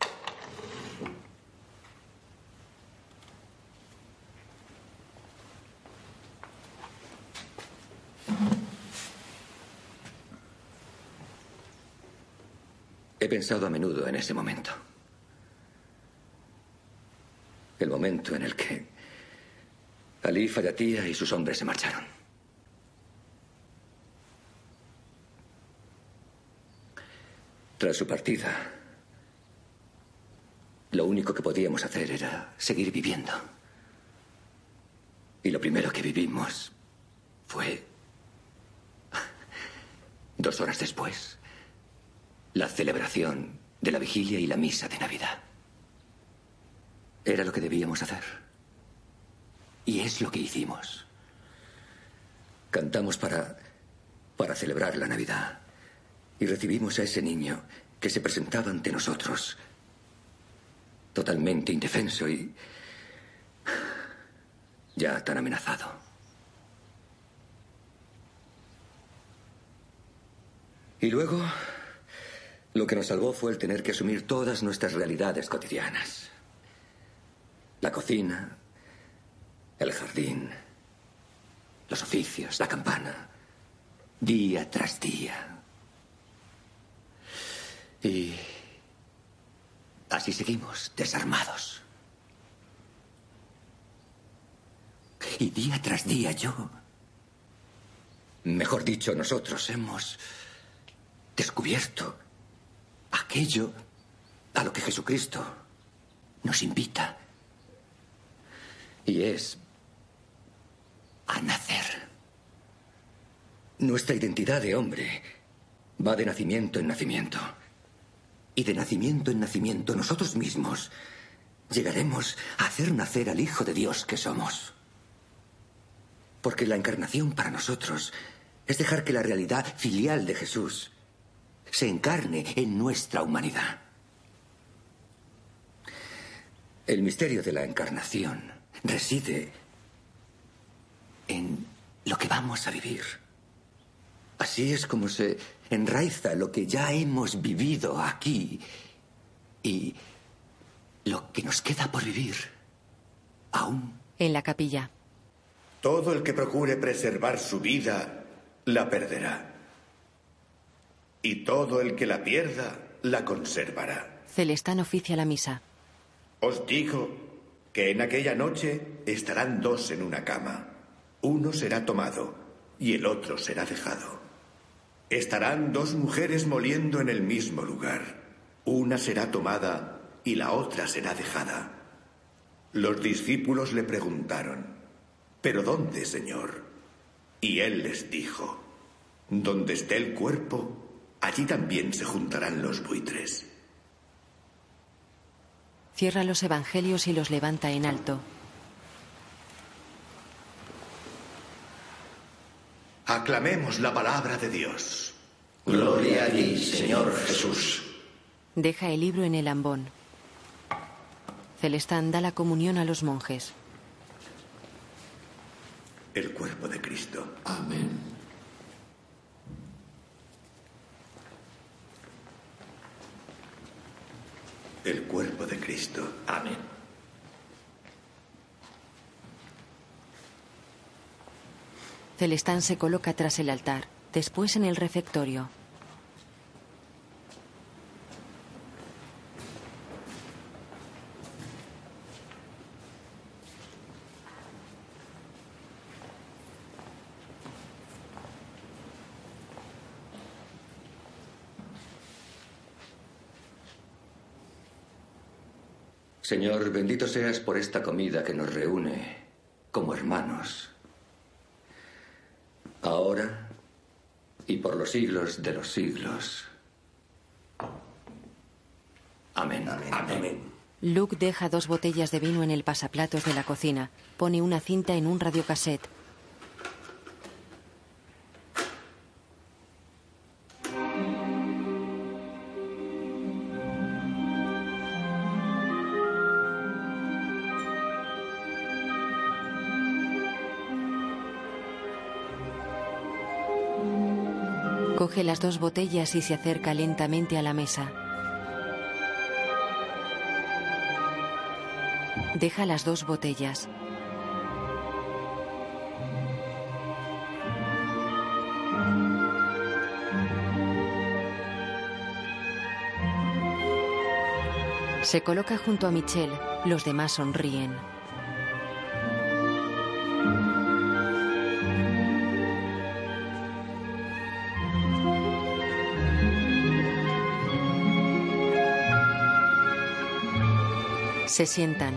He pensado a menudo en ese momento. El momento en el que Ali Fayatia y sus hombres se marcharon. Tras su partida, lo único que podíamos hacer era seguir viviendo. Y lo primero que vivimos fue dos horas después la celebración de la vigilia y la misa de Navidad. Era lo que debíamos hacer. Y es lo que hicimos. Cantamos para, para celebrar la Navidad. Y recibimos a ese niño que se presentaba ante nosotros, totalmente indefenso y ya tan amenazado. Y luego, lo que nos salvó fue el tener que asumir todas nuestras realidades cotidianas. La cocina, el jardín, los oficios, la campana, día tras día. Y así seguimos, desarmados. Y día tras día yo, mejor dicho, nosotros hemos descubierto aquello a lo que Jesucristo nos invita. Y es a nacer. Nuestra identidad de hombre va de nacimiento en nacimiento. Y de nacimiento en nacimiento nosotros mismos llegaremos a hacer nacer al Hijo de Dios que somos. Porque la encarnación para nosotros es dejar que la realidad filial de Jesús se encarne en nuestra humanidad. El misterio de la encarnación reside en lo que vamos a vivir. Así es como se enraiza lo que ya hemos vivido aquí y lo que nos queda por vivir aún. En la capilla. Todo el que procure preservar su vida la perderá. Y todo el que la pierda la conservará. Celestán oficia la misa. Os digo que en aquella noche estarán dos en una cama. Uno será tomado y el otro será dejado. Estarán dos mujeres moliendo en el mismo lugar. Una será tomada y la otra será dejada. Los discípulos le preguntaron, ¿pero dónde, Señor? Y él les dijo, donde esté el cuerpo, allí también se juntarán los buitres. Cierra los evangelios y los levanta en alto. Aclamemos la palabra de Dios. Gloria a ti, Señor Jesús. Deja el libro en el ambón. Celestán da la comunión a los monjes. El cuerpo de Cristo. Amén. El cuerpo de Cristo. Amén. Celestán se coloca tras el altar, después en el refectorio. Señor, bendito seas por esta comida que nos reúne como hermanos. Ahora y por los siglos de los siglos. Amén. Amén. Luke deja dos botellas de vino en el pasaplatos de la cocina. Pone una cinta en un radiocassette. Las dos botellas y se acerca lentamente a la mesa. Deja las dos botellas. Se coloca junto a Michelle. Los demás sonríen. Se sientan.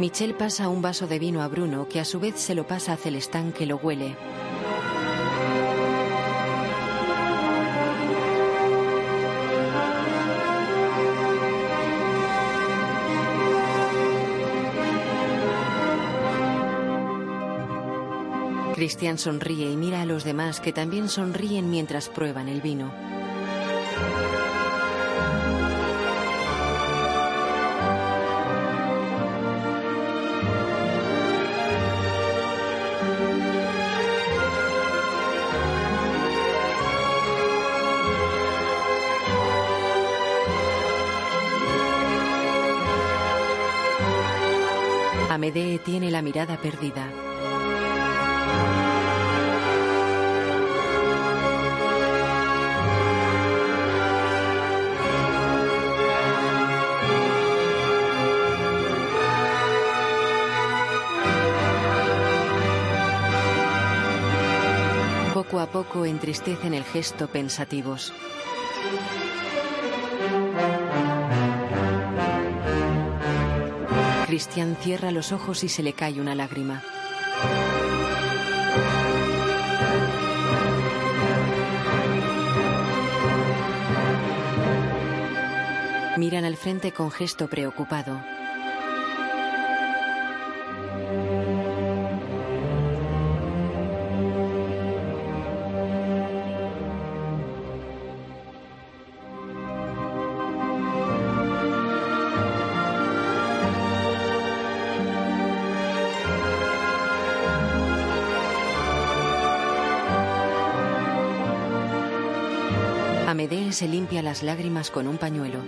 Michelle pasa un vaso de vino a Bruno, que a su vez se lo pasa a Celestán, que lo huele. Cristian sonríe y mira a los demás que también sonríen mientras prueban el vino. La mirada perdida. Poco a poco entristecen el gesto pensativos. Cristian cierra los ojos y se le cae una lágrima. Miran al frente con gesto preocupado. Se limpia las lágrimas con un pañuelo.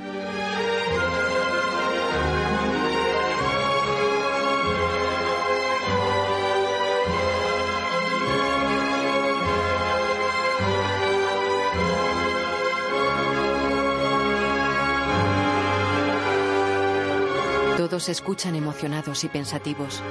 Todos escuchan emocionados y pensativos.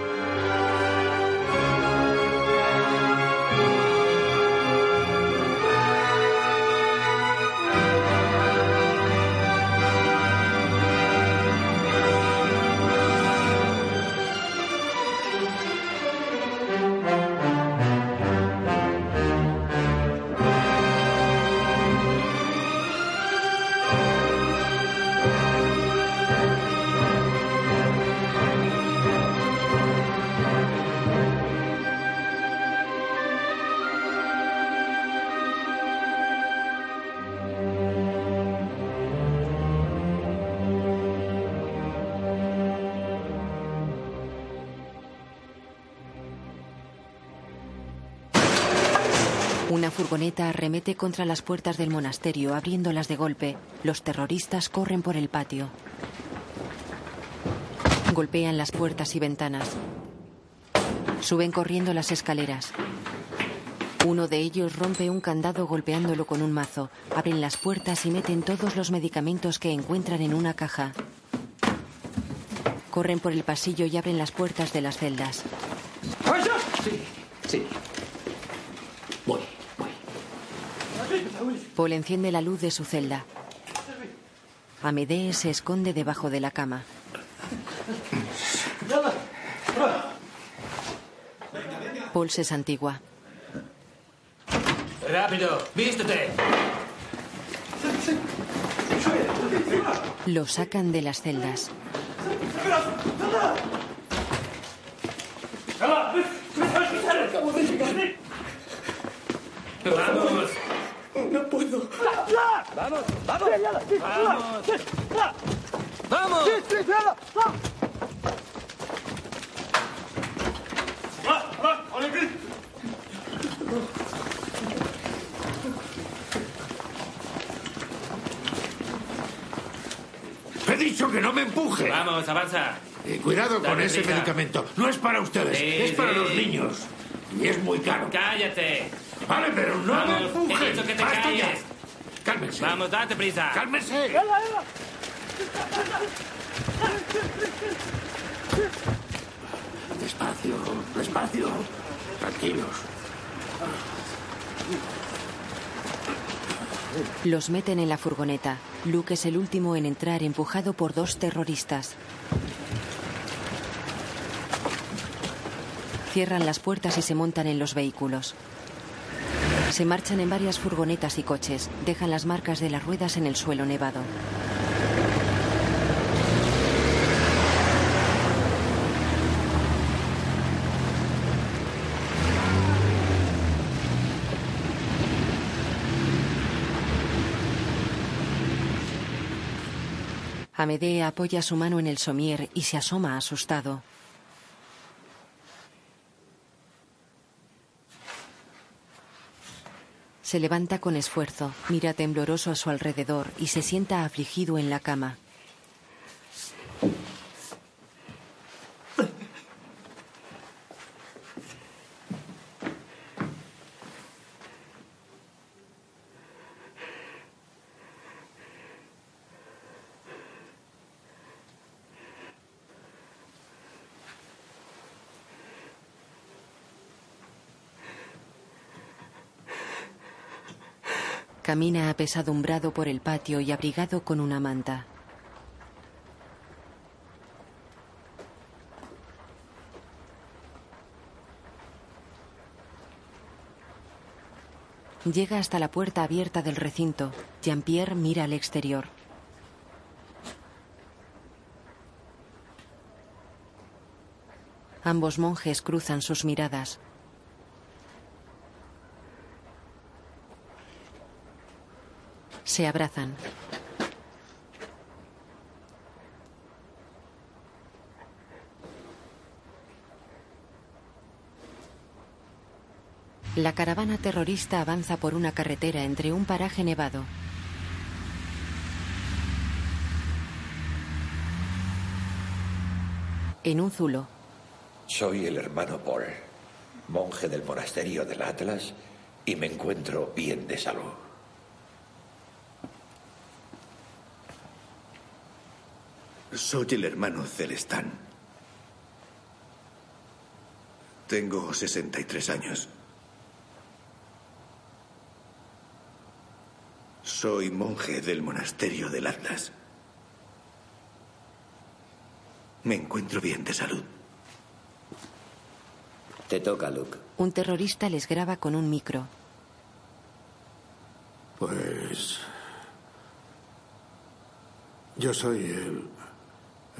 Una furgoneta arremete contra las puertas del monasterio, abriéndolas de golpe. Los terroristas corren por el patio. Golpean las puertas y ventanas. Suben corriendo las escaleras. Uno de ellos rompe un candado golpeándolo con un mazo. Abren las puertas y meten todos los medicamentos que encuentran en una caja. Corren por el pasillo y abren las puertas de las celdas. Sí, sí. Paul enciende la luz de su celda. Amedee se esconde debajo de la cama. Paul se santigua. Rápido, vístete. Lo sacan de las celdas. Vamos. No puedo. Vamos, vamos. Vamos. Vamos. He dicho que no me empuje. Vamos, avanza. Eh, cuidado con Dale ese prisa. medicamento. No es para ustedes, Sí, es para sí. los niños. Y es muy caro. Cállate. Vale, pero no me Vamos, empujen. he dicho que te Basta calles. ya. Cálmense. Vamos, date prisa. Cálmense. Despacio, despacio. Tranquilos. Los meten en la furgoneta. Luke es el último en entrar empujado por dos terroristas. Cierran las puertas y se montan en los vehículos. Se marchan en varias furgonetas y coches. Dejan las marcas de las ruedas en el suelo nevado. Amedee apoya su mano en el somier y se asoma asustado. Se levanta con esfuerzo, mira tembloroso a su alrededor y se sienta afligido en la cama. Camina apesadumbrado por el patio y abrigado con una manta. Llega hasta la puerta abierta del recinto. Jean-Pierre mira al exterior. Ambos monjes cruzan sus miradas. Se abrazan. La caravana terrorista avanza por una carretera entre un paraje nevado. En un zulo, Soy el hermano Paul, monje del monasterio del Atlas, y me encuentro bien de salud. Soy el hermano Celestán. Tengo 63 años. Soy monje del monasterio del Atlas. Me encuentro bien de salud. Te toca, Luke. un terrorista les graba con un micro. Pues... Yo soy el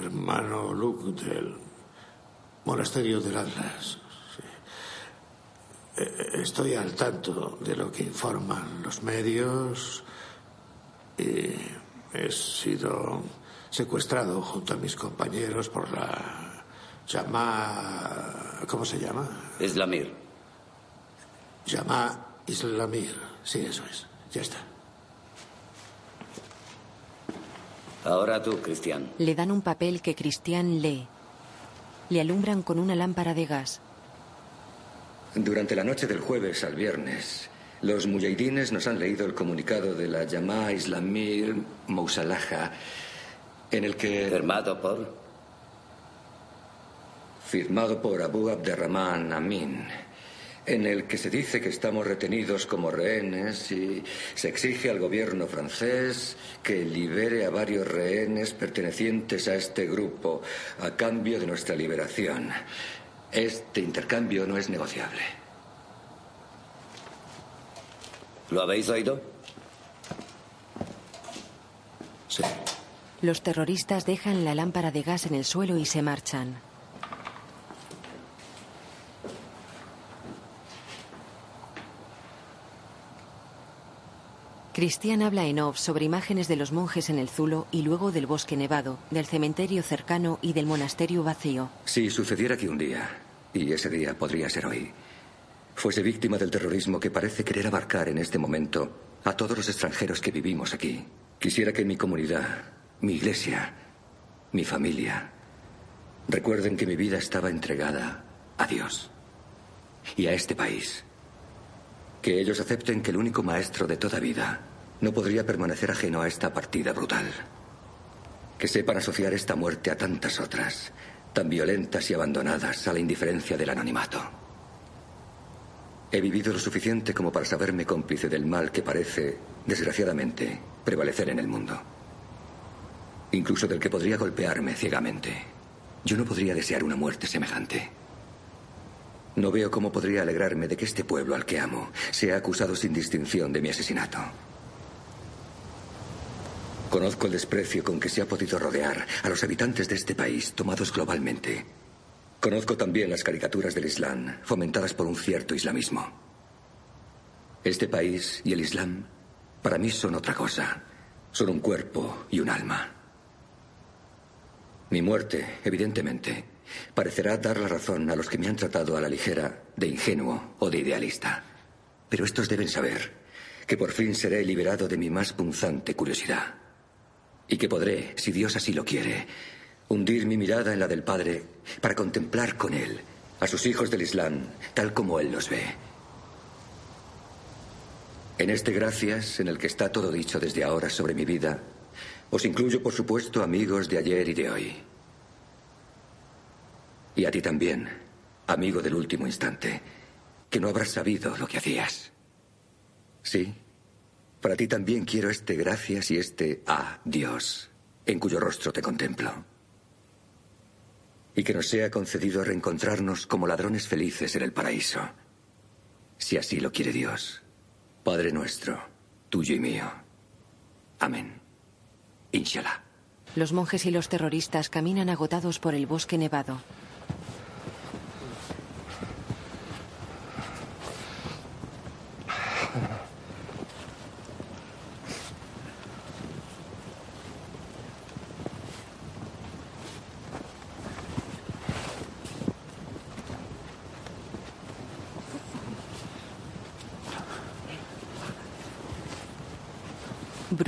hermano Luke del monasterio del Atlas. sí. Eh, Estoy al tanto de lo que informan los medios y he sido secuestrado junto a mis compañeros por la llamada... ¿Cómo se llama? Islamir. Llama Islamir. Sí, eso es. Ya está. Ahora tú, Cristian. Le dan un papel que Cristian lee. Le alumbran con una lámpara de gas. Durante la noche del jueves al viernes, los mujahidines nos han leído el comunicado de la Yamá Islamir Mousalaja, en el que... ¿Firmado por? Firmado por Abu Abderrahman Amin, en el que se dice que estamos retenidos como rehenes y se exige al gobierno francés que libere a varios rehenes pertenecientes a este grupo a cambio de nuestra liberación. Este intercambio no es negociable. ¿Lo habéis oído? Sí. Los terroristas dejan la lámpara de gas en el suelo y se marchan. Cristian habla en off sobre imágenes de los monjes en el Zulo y luego del bosque nevado, del cementerio cercano y del monasterio vacío. Si sucediera que un día, y ese día podría ser hoy, fuese víctima del terrorismo que parece querer abarcar en este momento a todos los extranjeros que vivimos aquí, quisiera que mi comunidad, mi iglesia, mi familia, recuerden que mi vida estaba entregada a Dios y a este país. Que ellos acepten que el único maestro de toda vida no podría permanecer ajeno a esta partida brutal. Que sepan asociar esta muerte a tantas otras, tan violentas y abandonadas a la indiferencia del anonimato. He vivido lo suficiente como para saberme cómplice del mal que parece, desgraciadamente, prevalecer en el mundo. Incluso del que podría golpearme ciegamente. Yo no podría desear una muerte semejante. No veo cómo podría alegrarme de que este pueblo al que amo sea acusado sin distinción de mi asesinato. Conozco el desprecio con que se ha podido rodear a los habitantes de este país, tomados globalmente. Conozco también las caricaturas del Islam, fomentadas por un cierto islamismo. Este país y el Islam, para mí son otra cosa. Son un cuerpo y un alma. Mi muerte, evidentemente, parecerá dar la razón a los que me han tratado a la ligera de ingenuo o de idealista. Pero estos deben saber que por fin seré liberado de mi más punzante curiosidad. Y que podré, si Dios así lo quiere, hundir mi mirada en la del Padre para contemplar con Él a sus hijos del Islam tal como Él los ve. En este gracias, en el que está todo dicho desde ahora sobre mi vida, os incluyo, por supuesto, amigos de ayer y de hoy. Y a ti también, amigo del último instante, que no habrás sabido lo que hacías. Sí, para ti también quiero este gracias y este adiós, en cuyo rostro te contemplo. Y que nos sea concedido reencontrarnos como ladrones felices en el paraíso, si así lo quiere Dios, Padre nuestro, tuyo y mío. Amén. Inshallah. Los monjes y los terroristas caminan agotados por el bosque nevado.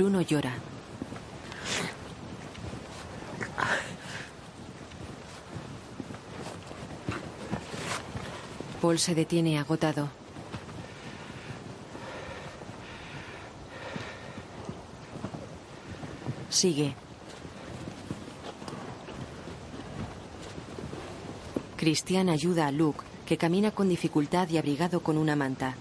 Bruno llora. Paul se detiene agotado. Sigue. Cristian ayuda a Luke, que camina con dificultad y abrigado con una manta.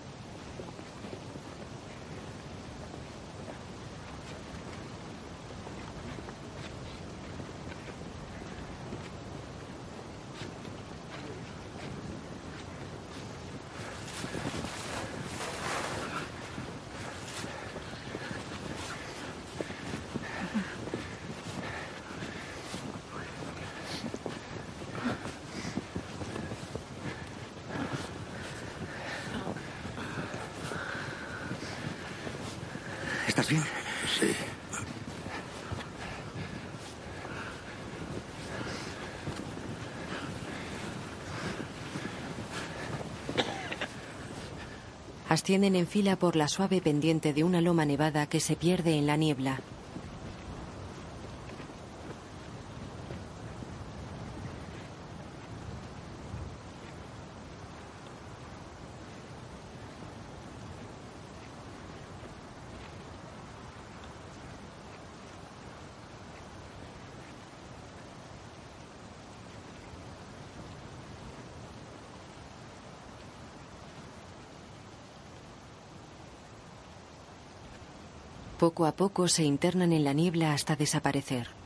Ascienden en fila por la suave pendiente de una loma nevada que se pierde en la niebla. Poco a poco se internan en la niebla hasta desaparecer.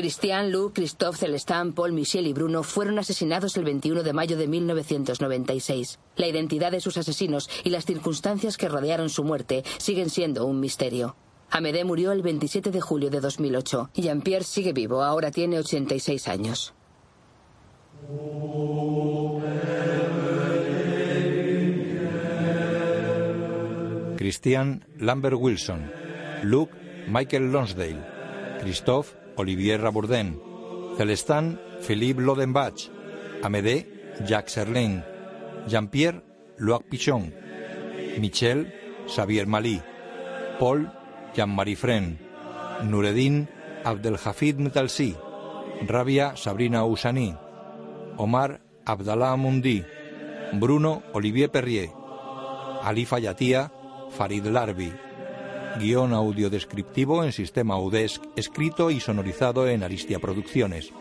Christian, Lou, Christophe, Celestin, Paul, Michel y Bruno fueron asesinados el 21 de mayo de 1996. La identidad de sus asesinos y las circunstancias que rodearon su muerte siguen siendo un misterio. Amédée murió el 27 de julio de 2008. Jean-Pierre sigue vivo, ahora tiene 86 años. Christian Lambert Wilson, Luke Michael Lonsdale, Christophe Olivier Rabourdin, Celestin Philippe Lodenbach, Amédée Jacques Serlin, Jean-Pierre Loac Pichon. Michel, Xavier Malí. Paul, Jean-Marie Fren. Nureddin, Abdelhafid Metalsi. Rabia, Sabrina Usani. Omar, Abdallah Mundi. Bruno, Olivier Perrier. Ali Fayatia, Farid Larbi. Guión audiodescriptivo en sistema UDESC, escrito y sonorizado en Aristia Producciones.